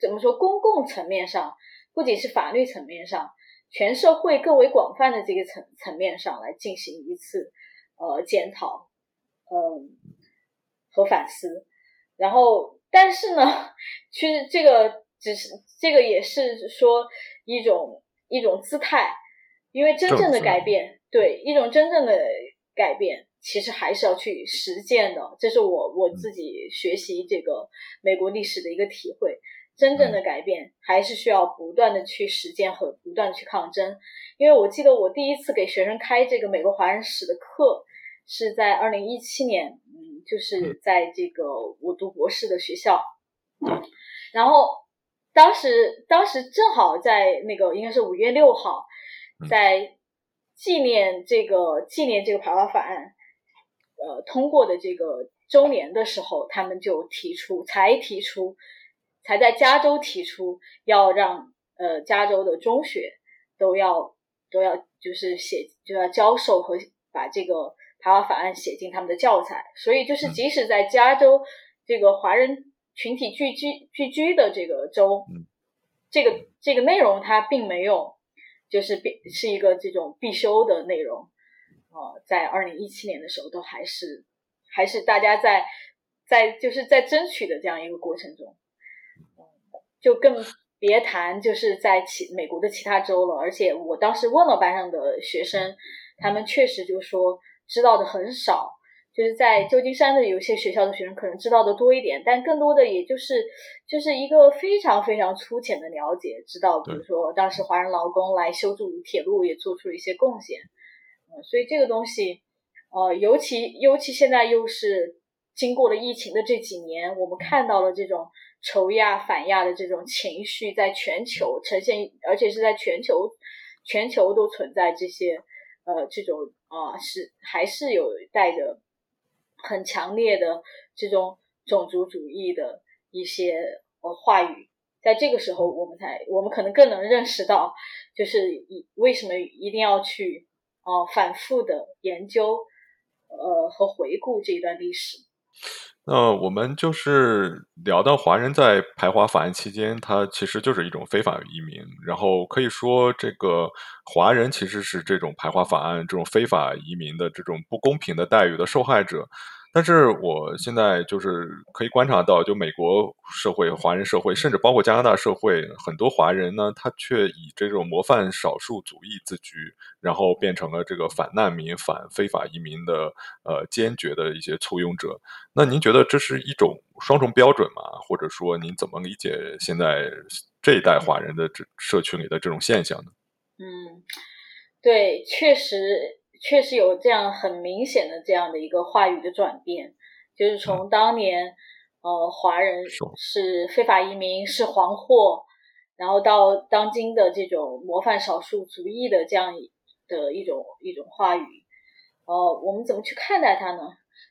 怎么说公共层面上，不仅是法律层面上，全社会更为广泛的这个层层面上来进行一次呃检讨，嗯和反思，然后。但是呢，其实这个只是这个也是说一种一种姿态，因为真正的改变，对一种真正的改变，其实还是要去实践的。这是我我自己学习这个美国历史的一个体会。真正的改变还是需要不断的去实践和不断的去抗争。因为我记得我第一次给学生开这个美国华人史的课是在二零一七年，嗯，就是在这个我读博士的学校，然后当时当时正好在那个应该是五月六号，在纪念这个纪念这个排华法案呃通过的这个周年的时候，他们就提出才提出。才在加州提出要让呃加州的中学都要都要就是写就要教授和把这个排华法案写进他们的教材，所以就是即使在加州这个华人群体聚居聚居的这个州，这个这个内容它并没有就是必是一个这种必修的内容，呃，在二零一七年的时候都还是还是大家在在就是在争取的这样一个过程中。就更别谈就是在其美国的其他州了，而且我当时问了班上的学生，他们确实就说知道的很少。就是在旧金山的有些学校的学生可能知道的多一点，但更多的也就是就是一个非常非常粗浅的了解，知道比如说当时华人劳工来修筑铁路也做出了一些贡献，嗯，所以这个东西，呃，尤其尤其现在又是经过了疫情的这几年，我们看到了这种。仇亚反亚的这种情绪在全球呈现，而且是在全球全球都存在这些呃这种啊是还是有带着很强烈的这种种族主义的一些呃话语，在这个时候我们才我们可能更能认识到，就是以为什么一定要去啊反复的研究呃和回顾这一段历史。那我们就是聊到华人在排华法案期间，他其实就是一种非法移民。然后可以说，这个华人其实是这种排华法案、这种非法移民的这种不公平的待遇的受害者。但是我现在就是可以观察到，就美国社会、华人社会，甚至包括加拿大社会，很多华人呢，他却以这种模范少数主义自居，然后变成了这个反难民、反非法移民的呃坚决的一些簇拥者。那您觉得这是一种双重标准吗？或者说您怎么理解现在这一代华人的这社群里的这种现象呢？嗯，对，确实。确实有这样很明显的这样的一个话语的转变，就是从当年，呃，华人是非法移民是黄祸，然后到当今的这种模范少数族裔的这样的一种一种话语，呃，我们怎么去看待它呢？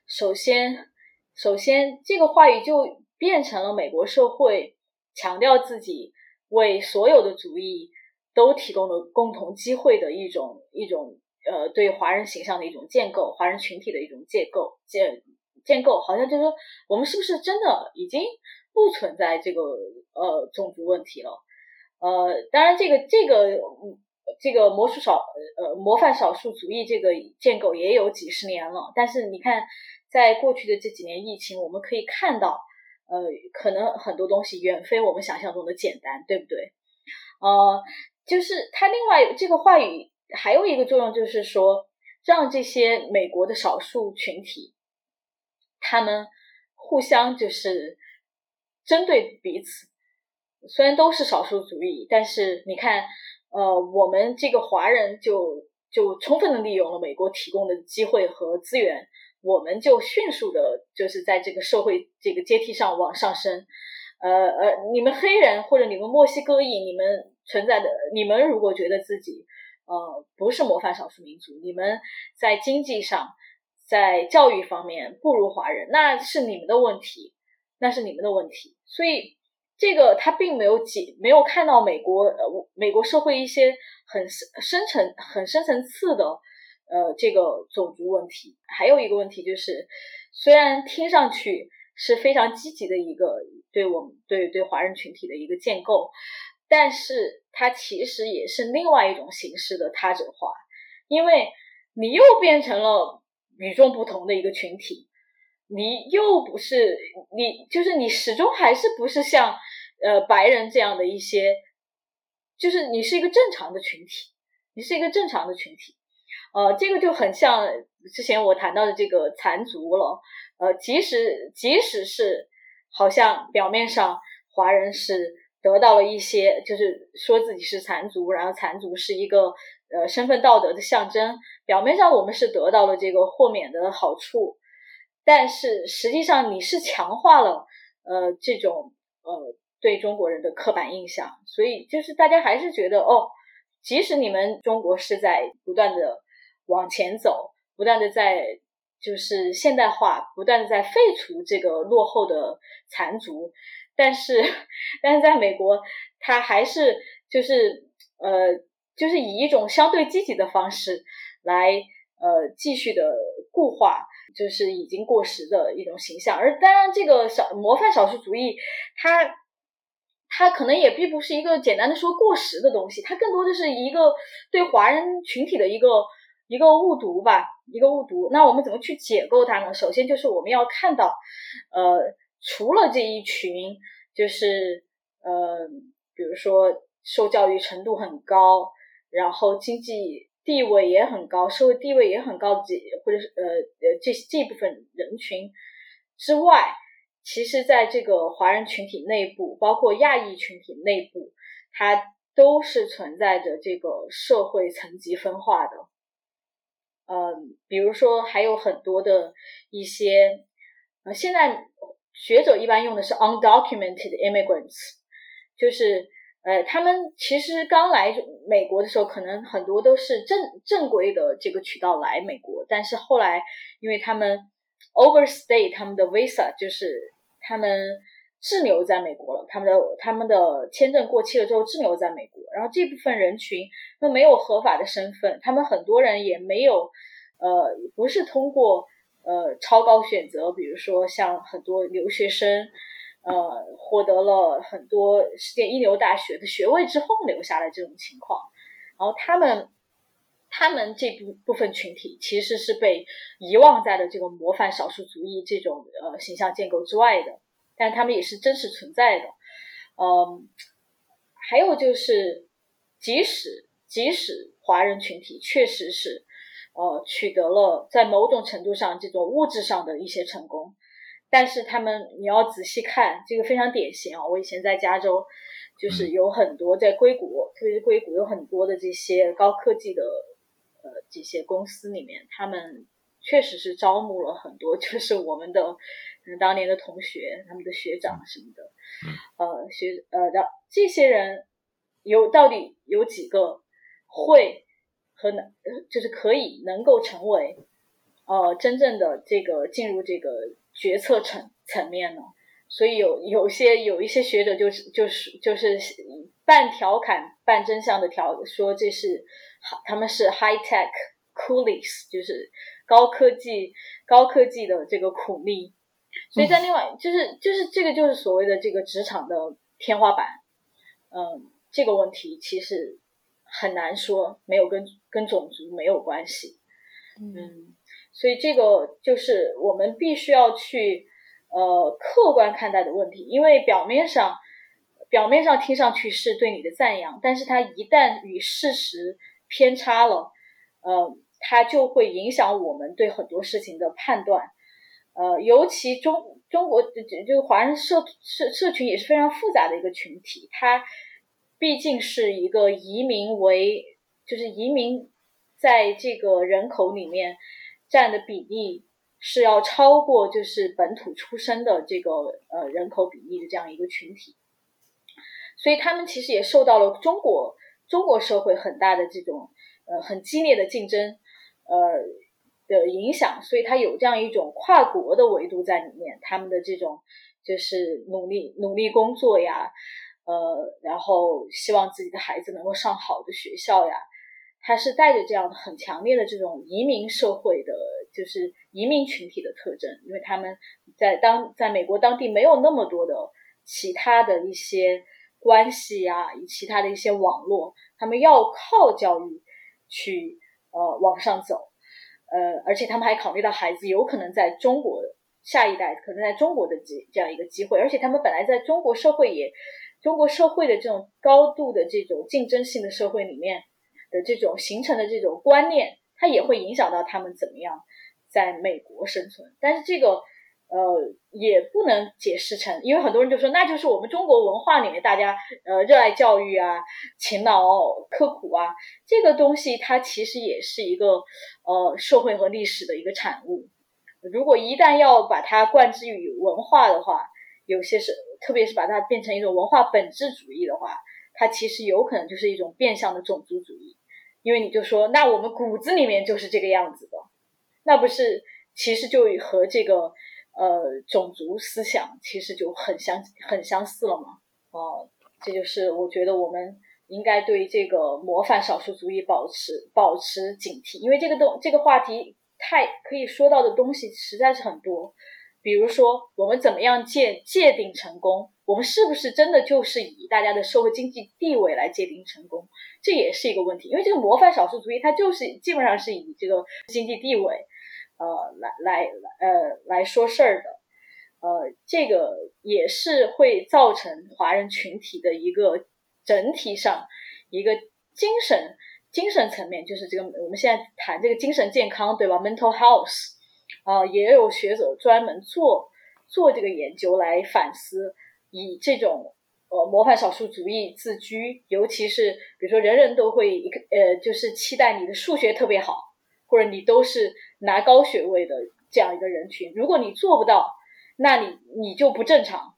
首先，首先这个话语就变成了美国社会强调自己为所有的族裔都提供了共同机会的一种一种。呃，对华人形象的一种建构，华人群体的一种建构建建构，好像就是说，我们是不是真的已经不存在这个呃种族问题了？呃，当然，这个这个这个魔术少呃模范少数族裔这个建构也有几十年了，但是你看，在过去的这几年疫情，我们可以看到，呃，可能很多东西远非我们想象中的简单，对不对？呃，就是他另外这个话语。还有一个作用就是说，让这些美国的少数群体，他们互相就是针对彼此。虽然都是少数主义，但是你看，呃，我们这个华人就就充分的利用了美国提供的机会和资源，我们就迅速的，就是在这个社会这个阶梯上往上升。呃呃，你们黑人或者你们墨西哥裔，你们存在的，你们如果觉得自己。呃，不是模范少数民族，你们在经济上、在教育方面不如华人，那是你们的问题，那是你们的问题。所以，这个他并没有解，没有看到美国呃美国社会一些很深层、很深层次的呃这个种族问题。还有一个问题就是，虽然听上去是非常积极的一个对我们对对华人群体的一个建构。但是它其实也是另外一种形式的他者化，因为你又变成了与众不同的一个群体，你又不是你，就是你始终还是不是像呃白人这样的一些，就是你是一个正常的群体，你是一个正常的群体，呃，这个就很像之前我谈到的这个残族了。呃，即使即使是好像表面上华人是得到了一些，就是说自己是残族，然后残族是一个呃身份道德的象征，表面上我们是得到了这个豁免的好处，但是实际上你是强化了呃这种呃对中国人的刻板印象，所以就是大家还是觉得哦，即使你们中国是在不断的。往前走，不断的在就是现代化，不断的在废除这个落后的残族，但是但是在美国，它还是就是呃就是以一种相对积极的方式来呃继续的固化，就是已经过时的一种形象。而当然，这个少模范少数主义，它它可能也并不是一个简单的说过时的东西，它更多的是一个对华人群体的一个。一个误读吧，一个误读。那我们怎么去解构它呢？首先就是我们要看到，呃，除了这一群，就是呃，比如说受教育程度很高，然后经济地位也很高，社会地位也很高这或者是呃呃这这部分人群之外，其实在这个华人群体内部，包括亚裔群体内部，它都是存在着这个社会层级分化的。嗯，比如说还有很多的一些，呃，现在学者一般用的是 undocumented immigrants，就是呃，他们其实刚来美国的时候，可能很多都是正正规的这个渠道来美国，但是后来因为他们 overstay 他们的 visa，就是他们滞留在美国了，他们的他们的签证过期了之后滞留在美国。然后这部分人群，那没有合法的身份，他们很多人也没有，呃，不是通过呃超高选择，比如说像很多留学生，呃，获得了很多世界一流大学的学位之后留下来这种情况，然后他们，他们这部部分群体其实是被遗忘在了这个模范少数族裔这种呃形象建构之外的，但他们也是真实存在的，嗯。还有就是，即使即使华人群体确实是，呃，取得了在某种程度上这种物质上的一些成功，但是他们你要仔细看，这个非常典型啊。我以前在加州，就是有很多在硅谷，特别是硅谷有很多的这些高科技的呃这些公司里面，他们确实是招募了很多，就是我们的嗯当年的同学，他们的学长什么的，呃学呃的。这些人有到底有几个会和能就是可以能够成为呃真正的这个进入这个决策层层面呢？所以有有些有一些学者就是就是就是半调侃半真相的调说这是他们是 high tech coolies，就是高科技高科技的这个苦力。所以在另外就是就是这个就是所谓的这个职场的天花板。嗯，这个问题其实很难说，没有跟跟种族没有关系。嗯，所以这个就是我们必须要去呃客观看待的问题，因为表面上表面上听上去是对你的赞扬，但是它一旦与事实偏差了，呃，它就会影响我们对很多事情的判断。呃，尤其中中国就就华人社社社群也是非常复杂的一个群体，它毕竟是一个移民为，就是移民在这个人口里面占的比例是要超过就是本土出生的这个呃人口比例的这样一个群体，所以他们其实也受到了中国中国社会很大的这种呃很激烈的竞争，呃。的影响，所以它有这样一种跨国的维度在里面。他们的这种就是努力努力工作呀，呃，然后希望自己的孩子能够上好的学校呀，他是带着这样很强烈的这种移民社会的，就是移民群体的特征。因为他们在当在美国当地没有那么多的其他的一些关系呀，以其他的一些网络，他们要靠教育去呃往上走。呃，而且他们还考虑到孩子有可能在中国下一代可能在中国的这这样一个机会，而且他们本来在中国社会也，中国社会的这种高度的这种竞争性的社会里面的这种形成的这种观念，它也会影响到他们怎么样在美国生存。但是这个。呃，也不能解释成，因为很多人就说，那就是我们中国文化里面大家呃热爱教育啊、勤劳刻苦啊，这个东西它其实也是一个呃社会和历史的一个产物。如果一旦要把它冠之于文化的话，有些是，特别是把它变成一种文化本质主义的话，它其实有可能就是一种变相的种族主义，因为你就说，那我们骨子里面就是这个样子的，那不是其实就和这个。呃，种族思想其实就很相很相似了嘛。哦，这就是我觉得我们应该对这个模范少数族裔保持保持警惕，因为这个东这个话题太可以说到的东西实在是很多。比如说，我们怎么样界界定成功？我们是不是真的就是以大家的社会经济地位来界定成功？这也是一个问题。因为这个模范少数族裔，它就是基本上是以这个经济地位。呃，来来来呃来说事儿的，呃，这个也是会造成华人群体的一个整体上一个精神精神层面，就是这个我们现在谈这个精神健康，对吧？mental health 啊，也有学者专门做做这个研究来反思，以这种呃模范少数主义自居，尤其是比如说人人都会一个呃，就是期待你的数学特别好。或者你都是拿高学位的这样一个人群，如果你做不到，那你你就不正常，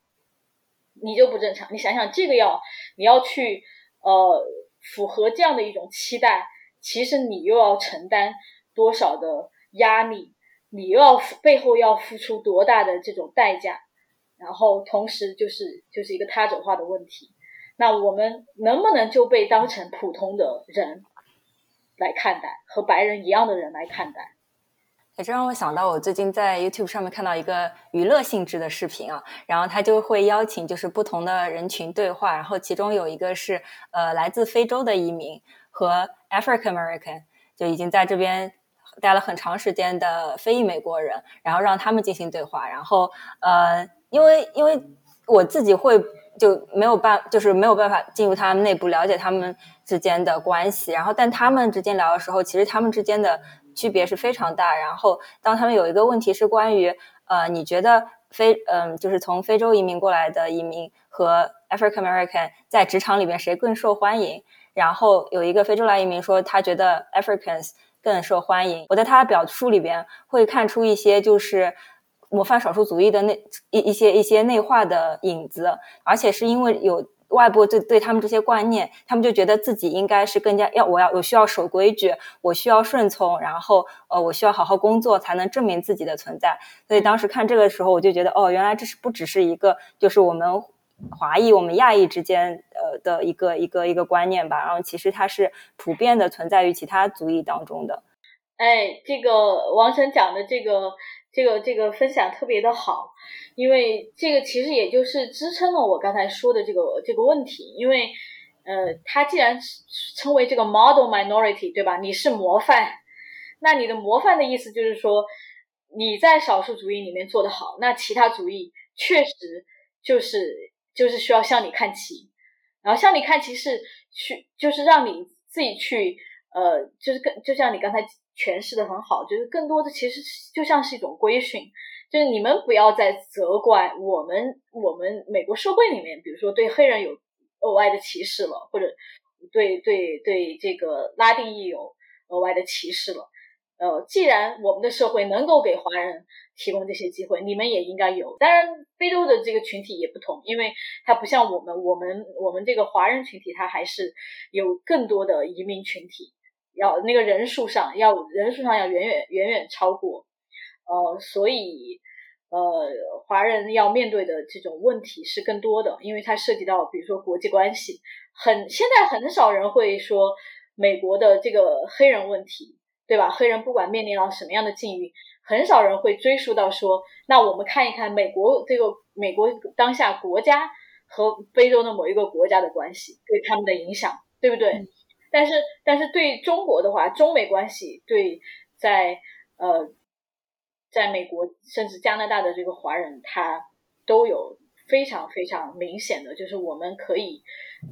你就不正常。你想想，这个要你要去呃符合这样的一种期待，其实你又要承担多少的压力，你又要背后要付出多大的这种代价，然后同时就是就是一个他者化的问题。那我们能不能就被当成普通的人？来看待和白人一样的人来看待，也这让我想到，我最近在 YouTube 上面看到一个娱乐性质的视频啊，然后他就会邀请就是不同的人群对话，然后其中有一个是呃来自非洲的移民和 African American，就已经在这边待了很长时间的非裔美国人，然后让他们进行对话，然后呃，因为因为我自己会。就没有办，就是没有办法进入他们内部了解他们之间的关系。然后，但他们之间聊的时候，其实他们之间的区别是非常大。然后，当他们有一个问题是关于，呃，你觉得非，嗯，就是从非洲移民过来的移民和 African American 在职场里边谁更受欢迎？然后有一个非洲来移民说，他觉得 Africans 更受欢迎。我在他的表述里边会看出一些就是。模范少数族裔的那一一些一些内化的影子，而且是因为有外部对对他们这些观念，他们就觉得自己应该是更加要我要我需要守规矩，我需要顺从，然后呃我需要好好工作才能证明自己的存在。所以当时看这个时候，我就觉得哦，原来这是不只是一个就是我们华裔我们亚裔之间呃的一个一个一个观念吧，然后其实它是普遍的存在于其他族裔当中的。哎，这个王晨讲的这个。这个这个分享特别的好，因为这个其实也就是支撑了我刚才说的这个这个问题。因为，呃，他既然称为这个 model minority，对吧？你是模范，那你的模范的意思就是说你在少数族裔里面做得好，那其他族裔确实就是就是需要向你看齐，然后向你看齐是去就是让你自己去呃，就是更就像你刚才。诠释的很好，就是更多的其实就像是一种规训，就是你们不要再责怪我们，我们美国社会里面，比如说对黑人有额外的歧视了，或者对对对这个拉丁裔有额外的歧视了。呃，既然我们的社会能够给华人提供这些机会，你们也应该有。当然，非洲的这个群体也不同，因为它不像我们，我们我们这个华人群体，它还是有更多的移民群体。要那个人数上，要人数上要远远远远超过，呃，所以呃，华人要面对的这种问题是更多的，因为它涉及到，比如说国际关系，很现在很少人会说美国的这个黑人问题，对吧？黑人不管面临到什么样的境遇，很少人会追溯到说，那我们看一看美国这个美国当下国家和非洲的某一个国家的关系对他们的影响，对不对？但是，但是对中国的话，中美关系对在呃，在美国甚至加拿大的这个华人，他都有非常非常明显的，就是我们可以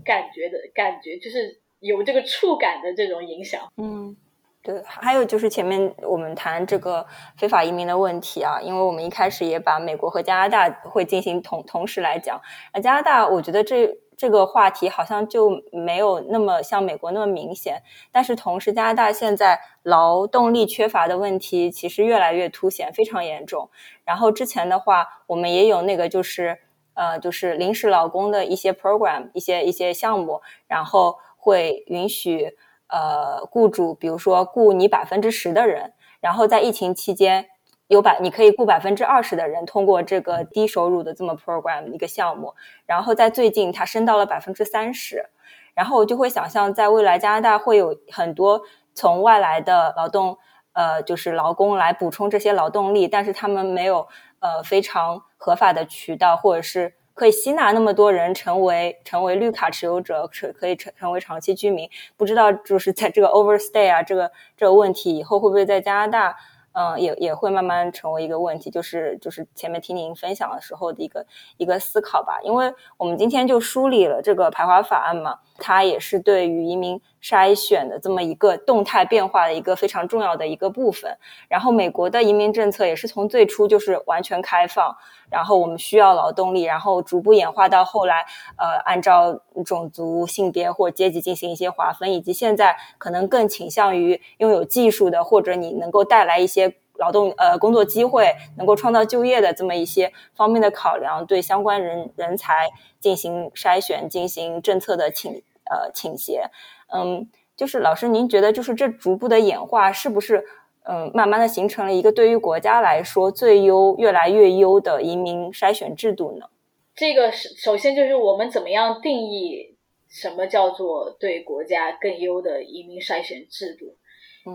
感觉的感觉，就是有这个触感的这种影响。嗯，对，还有就是前面我们谈这个非法移民的问题啊，因为我们一开始也把美国和加拿大会进行同同时来讲，那加拿大我觉得这这个话题好像就没有那么像美国那么明显，但是同时加拿大现在劳动力缺乏的问题其实越来越凸显，非常严重。然后之前的话，我们也有那个就是呃就是临时劳工的一些 program 一些一些项目，然后会允许。呃，雇主比如说雇你百分之十的人，然后在疫情期间有百你可以雇百分之二十的人，通过这个低收入的这么 program 一个项目，然后在最近它升到了百分之三十，然后我就会想象在未来加拿大会有很多从外来的劳动呃就是劳工来补充这些劳动力，但是他们没有呃非常合法的渠道或者是。可以吸纳那么多人成为成为绿卡持有者，可可以成成为长期居民。不知道就是在这个 overstay 啊，这个这个问题以后会不会在加拿大？嗯，也也会慢慢成为一个问题，就是就是前面听您分享的时候的一个一个思考吧。因为我们今天就梳理了这个排华法案嘛，它也是对于移民筛选的这么一个动态变化的一个非常重要的一个部分。然后美国的移民政策也是从最初就是完全开放，然后我们需要劳动力，然后逐步演化到后来，呃，按照种族、性别或阶级进行一些划分，以及现在可能更倾向于拥有技术的，或者你能够带来一些。劳动呃工作机会能够创造就业的这么一些方面的考量，对相关人人才进行筛选，进行政策的倾呃倾斜。嗯，就是老师，您觉得就是这逐步的演化，是不是嗯慢慢的形成了一个对于国家来说最优、越来越优的移民筛选制度呢？这个是首先就是我们怎么样定义什么叫做对国家更优的移民筛选制度？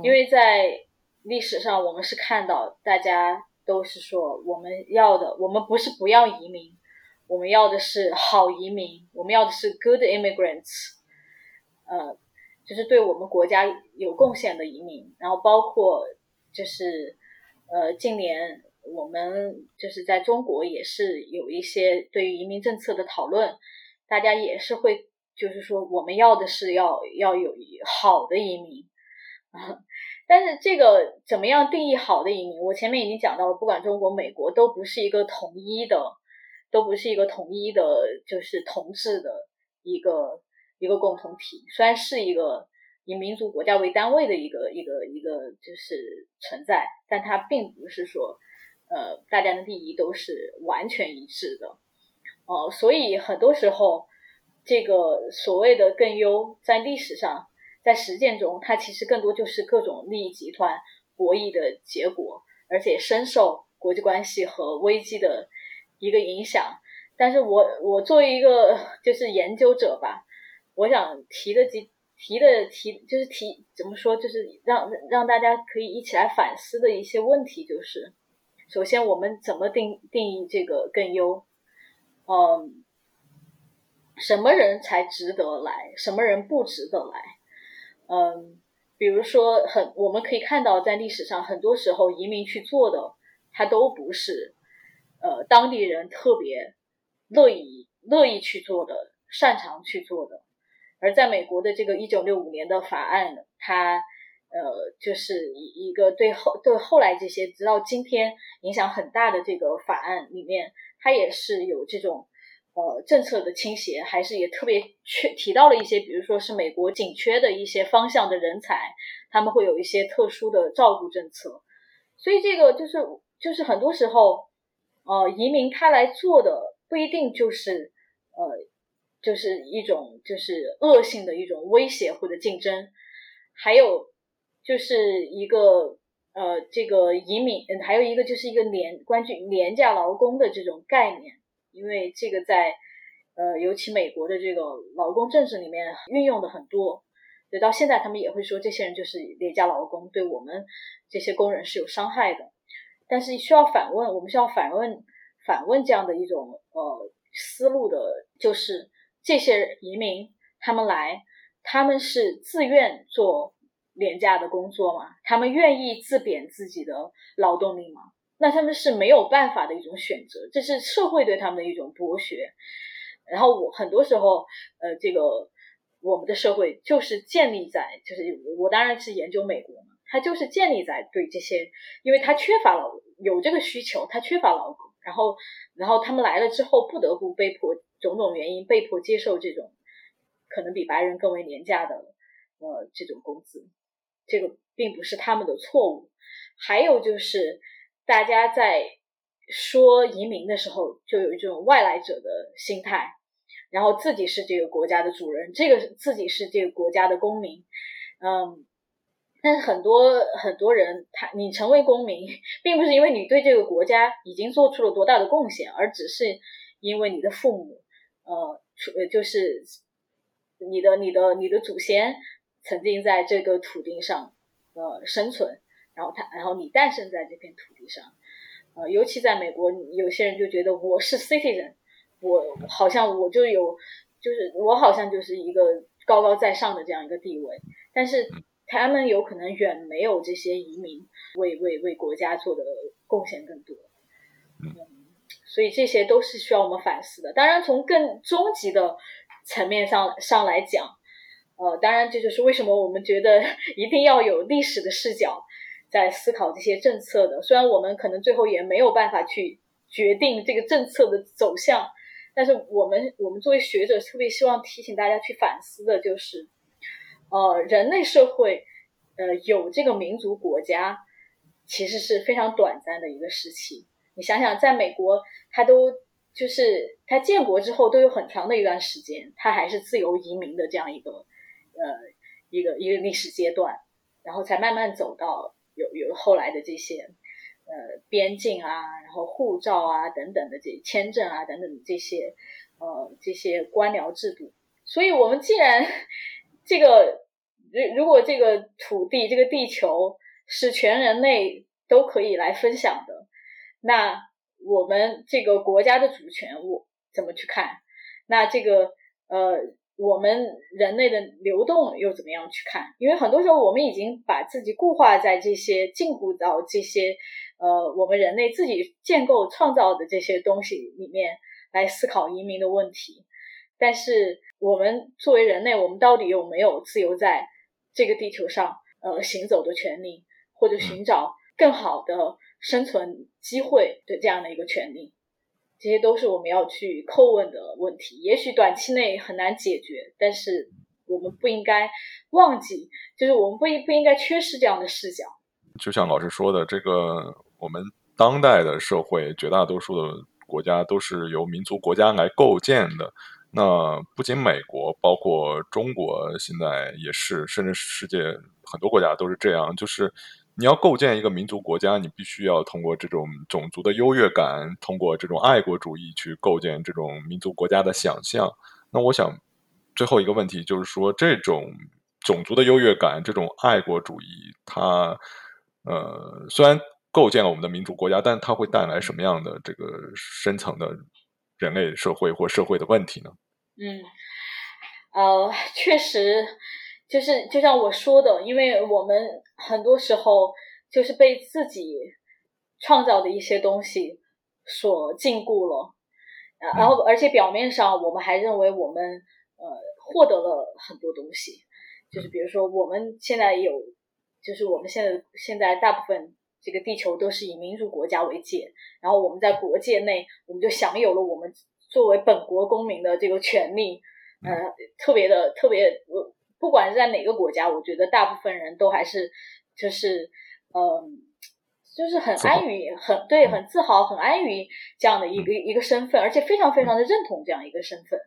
因为在历史上，我们是看到大家都是说，我们要的，我们不是不要移民，我们要的是好移民，我们要的是 good immigrants，呃，就是对我们国家有贡献的移民。然后包括就是，呃，近年我们就是在中国也是有一些对于移民政策的讨论，大家也是会就是说，我们要的是要要有好的移民。但是这个怎么样定义好的移民？我前面已经讲到了，不管中国、美国都不是一个统一的，都不是一个统一的，就是同质的一个一个共同体。虽然是一个以民族国家为单位的一个一个一个就是存在，但它并不是说，呃，大家的利益都是完全一致的。哦，所以很多时候，这个所谓的更优，在历史上。在实践中，它其实更多就是各种利益集团博弈的结果，而且深受国际关系和危机的一个影响。但是我我作为一个 就是研究者吧，我想提的几提的提就是提怎么说，就是让让大家可以一起来反思的一些问题，就是首先我们怎么定定义这个更优？嗯，什么人才值得来？什么人不值得来？嗯，比如说，很我们可以看到，在历史上，很多时候移民去做的，他都不是，呃，当地人特别乐意乐意去做的，擅长去做的。而在美国的这个一九六五年的法案，它呃，就是一一个对后对后来这些直到今天影响很大的这个法案里面，它也是有这种。呃，政策的倾斜还是也特别缺提到了一些，比如说是美国紧缺的一些方向的人才，他们会有一些特殊的照顾政策，所以这个就是就是很多时候，呃，移民他来做的不一定就是呃，就是一种就是恶性的一种威胁或者竞争，还有就是一个呃，这个移民，还有一个就是一个廉关于廉价劳工的这种概念。因为这个在，呃，尤其美国的这个劳工政治里面运用的很多，所以到现在他们也会说这些人就是廉价劳工，对我们这些工人是有伤害的。但是需要反问，我们需要反问反问这样的一种呃思路的，就是这些移民他们来，他们是自愿做廉价的工作吗？他们愿意自贬自己的劳动力吗？那他们是没有办法的一种选择，这是社会对他们的一种剥削。然后我很多时候，呃，这个我们的社会就是建立在，就是我当然是研究美国嘛，它就是建立在对这些，因为它缺乏劳有这个需求，它缺乏劳工，然后然后他们来了之后不得不被迫种种原因被迫接受这种可能比白人更为廉价的呃这种工资，这个并不是他们的错误。还有就是大家在说移民的时候，就有一种外来者的心态。然后自己是这个国家的主人，这个自己是这个国家的公民，嗯，但是很多很多人，他你成为公民，并不是因为你对这个国家已经做出了多大的贡献，而只是因为你的父母，呃，呃，就是你的你的你的祖先曾经在这个土地上呃生存，然后他然后你诞生在这片土地上，呃，尤其在美国，有些人就觉得我是 citizen。我好像我就有，就是我好像就是一个高高在上的这样一个地位，但是他们有可能远没有这些移民为为为国家做的贡献更多，所以这些都是需要我们反思的。当然，从更终极的层面上上来讲，呃，当然这就是为什么我们觉得 一定要有历史的视角在思考这些政策的。虽然我们可能最后也没有办法去决定这个政策的走向。但是我们我们作为学者，特别希望提醒大家去反思的，就是，呃，人类社会，呃，有这个民族国家，其实是非常短暂的一个时期。你想想，在美国，他都就是他建国之后都有很长的一段时间，他还是自由移民的这样一个，呃，一个一个历史阶段，然后才慢慢走到有有后来的这些。呃，边境啊，然后护照啊等等的这签证啊等等的这些，呃，这些官僚制度。所以，我们既然这个如如果这个土地这个地球是全人类都可以来分享的，那我们这个国家的主权我怎么去看？那这个呃，我们人类的流动又怎么样去看？因为很多时候我们已经把自己固化在这些禁锢到这些。呃，我们人类自己建构创造的这些东西里面来思考移民的问题，但是我们作为人类，我们到底有没有自由在这个地球上呃行走的权利，或者寻找更好的生存机会的这样的一个权利？这些都是我们要去叩问的问题。也许短期内很难解决，但是我们不应该忘记，就是我们不应不应该缺失这样的视角。就像老师说的，这个我们当代的社会，绝大多数的国家都是由民族国家来构建的。那不仅美国，包括中国，现在也是，甚至世界很多国家都是这样。就是你要构建一个民族国家，你必须要通过这种种族的优越感，通过这种爱国主义去构建这种民族国家的想象。那我想，最后一个问题就是说，这种种族的优越感，这种爱国主义，它。呃，虽然构建了我们的民主国家，但它会带来什么样的这个深层的人类社会或社会的问题呢？嗯，呃，确实，就是就像我说的，因为我们很多时候就是被自己创造的一些东西所禁锢了，然后而且表面上我们还认为我们呃获得了很多东西，就是比如说我们现在有。就是我们现在现在大部分这个地球都是以民主国家为界，然后我们在国界内，我们就享有了我们作为本国公民的这个权利，呃，特别的特别，不管是在哪个国家，我觉得大部分人都还是就是，嗯，就是很安于很对很自豪很安于这样的一个一个身份，而且非常非常的认同这样一个身份。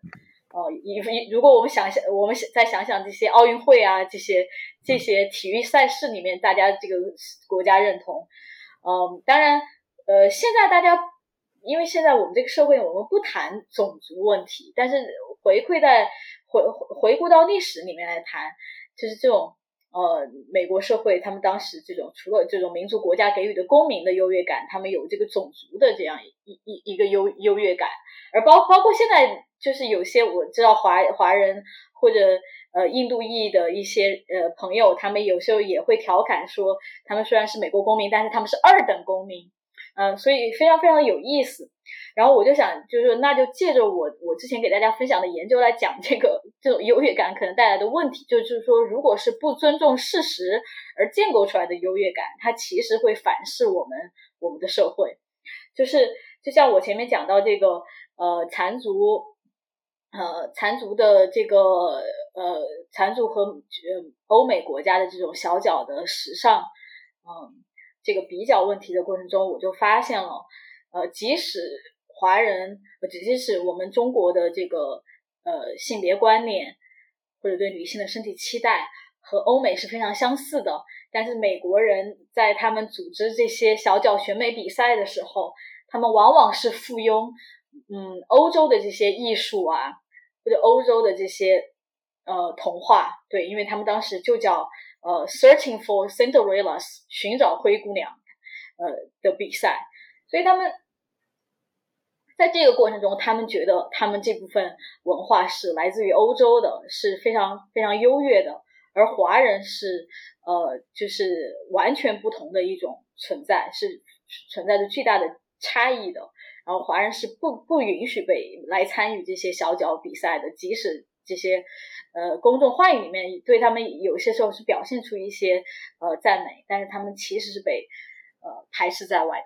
哦，一如果我们想想，我们再想想这些奥运会啊，这些这些体育赛事里面，大家这个国家认同，嗯，当然，呃，现在大家因为现在我们这个社会，我们不谈种族问题，但是回馈在回回顾到历史里面来谈，就是这种呃，美国社会他们当时这种除了这种民族国家给予的公民的优越感，他们有这个种族的这样一一一个优优越感，而包包括现在。就是有些我知道华华人或者呃印度裔的一些呃朋友，他们有时候也会调侃说，他们虽然是美国公民，但是他们是二等公民。嗯，所以非常非常有意思。然后我就想，就是那就借着我我之前给大家分享的研究来讲这个这种优越感可能带来的问题，就是说，如果是不尊重事实而建构出来的优越感，它其实会反噬我们我们的社会。就是就像我前面讲到这个呃残族呃残族的这个呃残族和呃欧美国家的这种小脚的时尚嗯这个比较问题的过程中，我就发现了呃即使华人，呃即使我们中国的这个呃性别观念或者对女性的身体期待和欧美是非常相似的，但是美国人在他们组织这些小脚选美比赛的时候，他们往往是附庸嗯欧洲的这些艺术啊，或者欧洲的这些呃童话，对，因为他们当时就叫呃 Searching for Cinderella's 寻找灰姑娘呃的比赛，所以他们。在这个过程中，他们觉得他们这部分文化是来自于欧洲的，是非常非常优越的，而华人是呃，就是完全不同的一种存在，是存在着巨大的差异的。然后华人是不不允许被来参与这些小脚比赛的，即使这些呃公众话语里面对他们有些时候是表现出一些呃赞美，但是他们其实是被呃排斥在外的。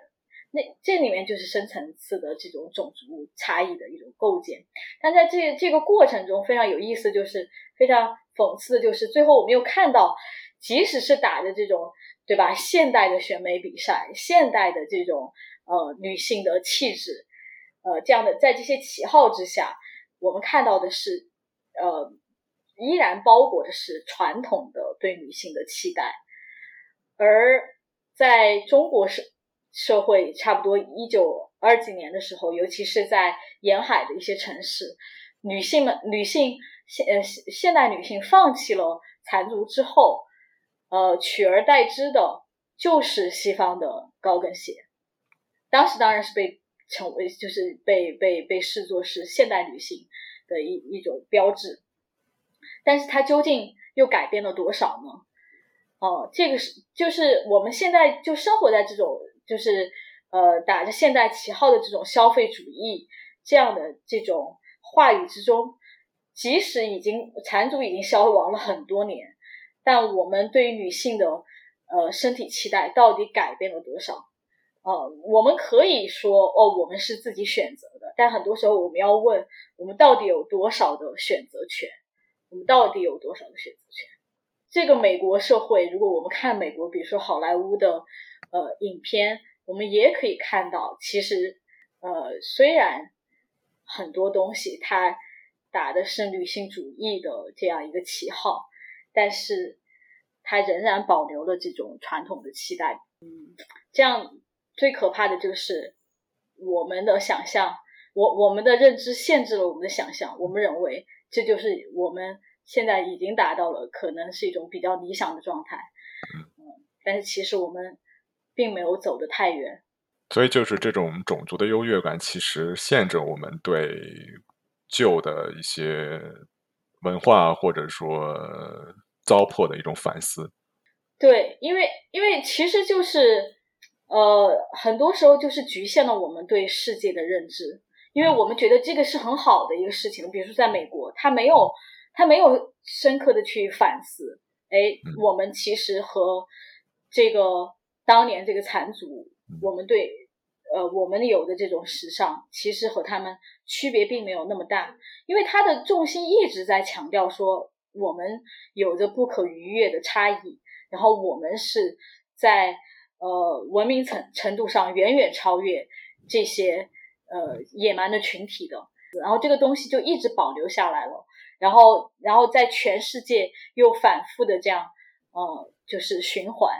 那这里面就是深层次的这种种族差异的一种构建，但在这这个过程中非常有意思，就是非常讽刺的，就是最后我们又看到，即使是打着这种对吧现代的选美比赛，现代的这种呃女性的气质，呃这样的在这些旗号之下，我们看到的是呃依然包裹的是传统的对女性的期待，而在中国社。社会差不多一九二几年的时候，尤其是在沿海的一些城市，女性们女性现呃现代女性放弃了缠足之后，呃取而代之的就是西方的高跟鞋。当时当然是被成为就是被被被视作是现代女性的一一种标志，但是它究竟又改变了多少呢？哦，这个是就是我们现在就生活在这种。就是呃，打着现代旗号的这种消费主义这样的这种话语之中，即使已经残足已经消亡了很多年，但我们对于女性的呃身体期待到底改变了多少？呃，我们可以说哦，我们是自己选择的，但很多时候我们要问，我们到底有多少的选择权？我们到底有多少的选择权？这个美国社会，如果我们看美国，比如说好莱坞的。呃，影片我们也可以看到，其实呃，虽然很多东西它打的是女性主义的这样一个旗号，但是它仍然保留了这种传统的期待。嗯，这样最可怕的就是我们的想象，我我们的认知限制了我们的想象，我们认为这就是我们现在已经达到了可能是一种比较理想的状态。嗯，但是其实我们。并没有走得太远，所以就是这种种族的优越感，其实限制我们对旧的一些文化或者说糟粕的一种反思。对，因为因为其实就是呃，很多时候就是局限了我们对世界的认知，因为我们觉得这个是很好的一个事情。比如说，在美国，他没有他没有深刻的去反思，哎，我们其实和这个。当年这个残族，我们对呃我们有的这种时尚，其实和他们区别并没有那么大，因为他的重心一直在强调说我们有着不可逾越的差异，然后我们是在呃文明程程度上远远超越这些呃野蛮的群体的，然后这个东西就一直保留下来了，然后然后在全世界又反复的这样呃就是循环。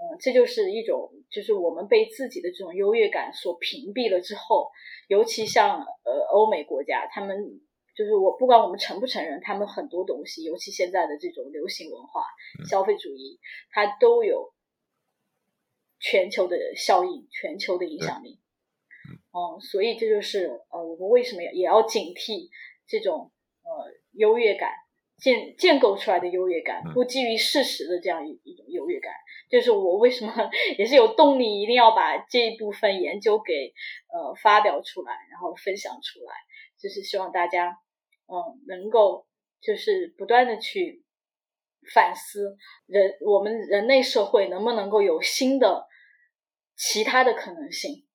嗯，这就是一种，就是我们被自己的这种优越感所屏蔽了之后，尤其像呃欧美国家，他们就是我不管我们承不承认，他们很多东西，尤其现在的这种流行文化、消费主义，它都有全球的效应、全球的影响力。嗯，所以这就是呃我们为什么也要警惕这种呃优越感建建构出来的优越感，不基于事实的这样一一种优越感，就是我为什么也是有动力，一定要把这一部分研究给呃发表出来，然后分享出来，就是希望大家嗯能够就是不断的去反思人我们人类社会能不能够有新的其他的可能性，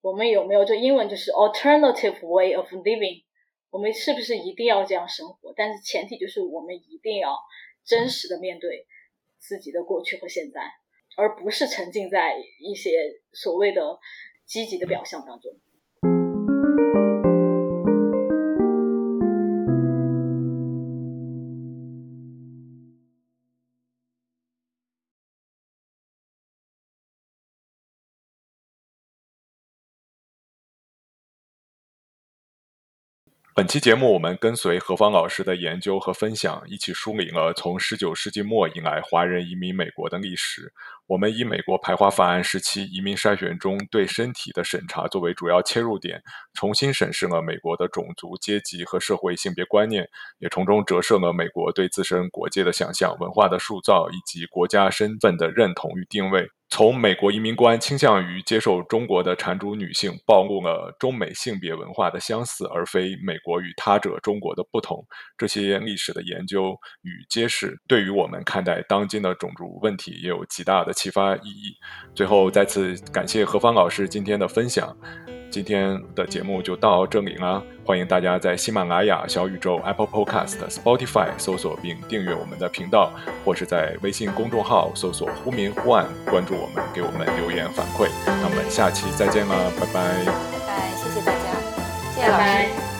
我们有没有就英文就是 alternative way of living。我们是不是一定要这样生活？但是前提就是我们一定要真实的面对自己的过去和现在，而不是沉浸在一些所谓的积极的表象当中。本期节目，我们跟随何芳老师的研究和分享，一起梳理了从19世纪末以来华人移民美国的历史。我们以美国排华法案时期移民筛选中对身体的审查作为主要切入点，重新审视了美国的种族、阶级和社会性别观念，也从中折射了美国对自身国界的想象、文化的塑造以及国家身份的认同与定位。从美国移民官倾向于接受中国的缠足女性，暴露了中美性别文化的相似，而非美国与他者中国的不同。这些历史的研究与揭示，对于我们看待当今的种族问题也有极大的启发意义。最后，再次感谢何芳老师今天的分享。今天的节目就到这里了，欢迎大家在喜马拉雅、小宇宙、Apple Podcast、Spotify 搜索并订阅我们的频道，或是在微信公众号搜索“忽明忽暗”关注我们，给我们留言反馈。那我们下期再见了，拜拜。拜拜，谢谢大家，谢谢老师。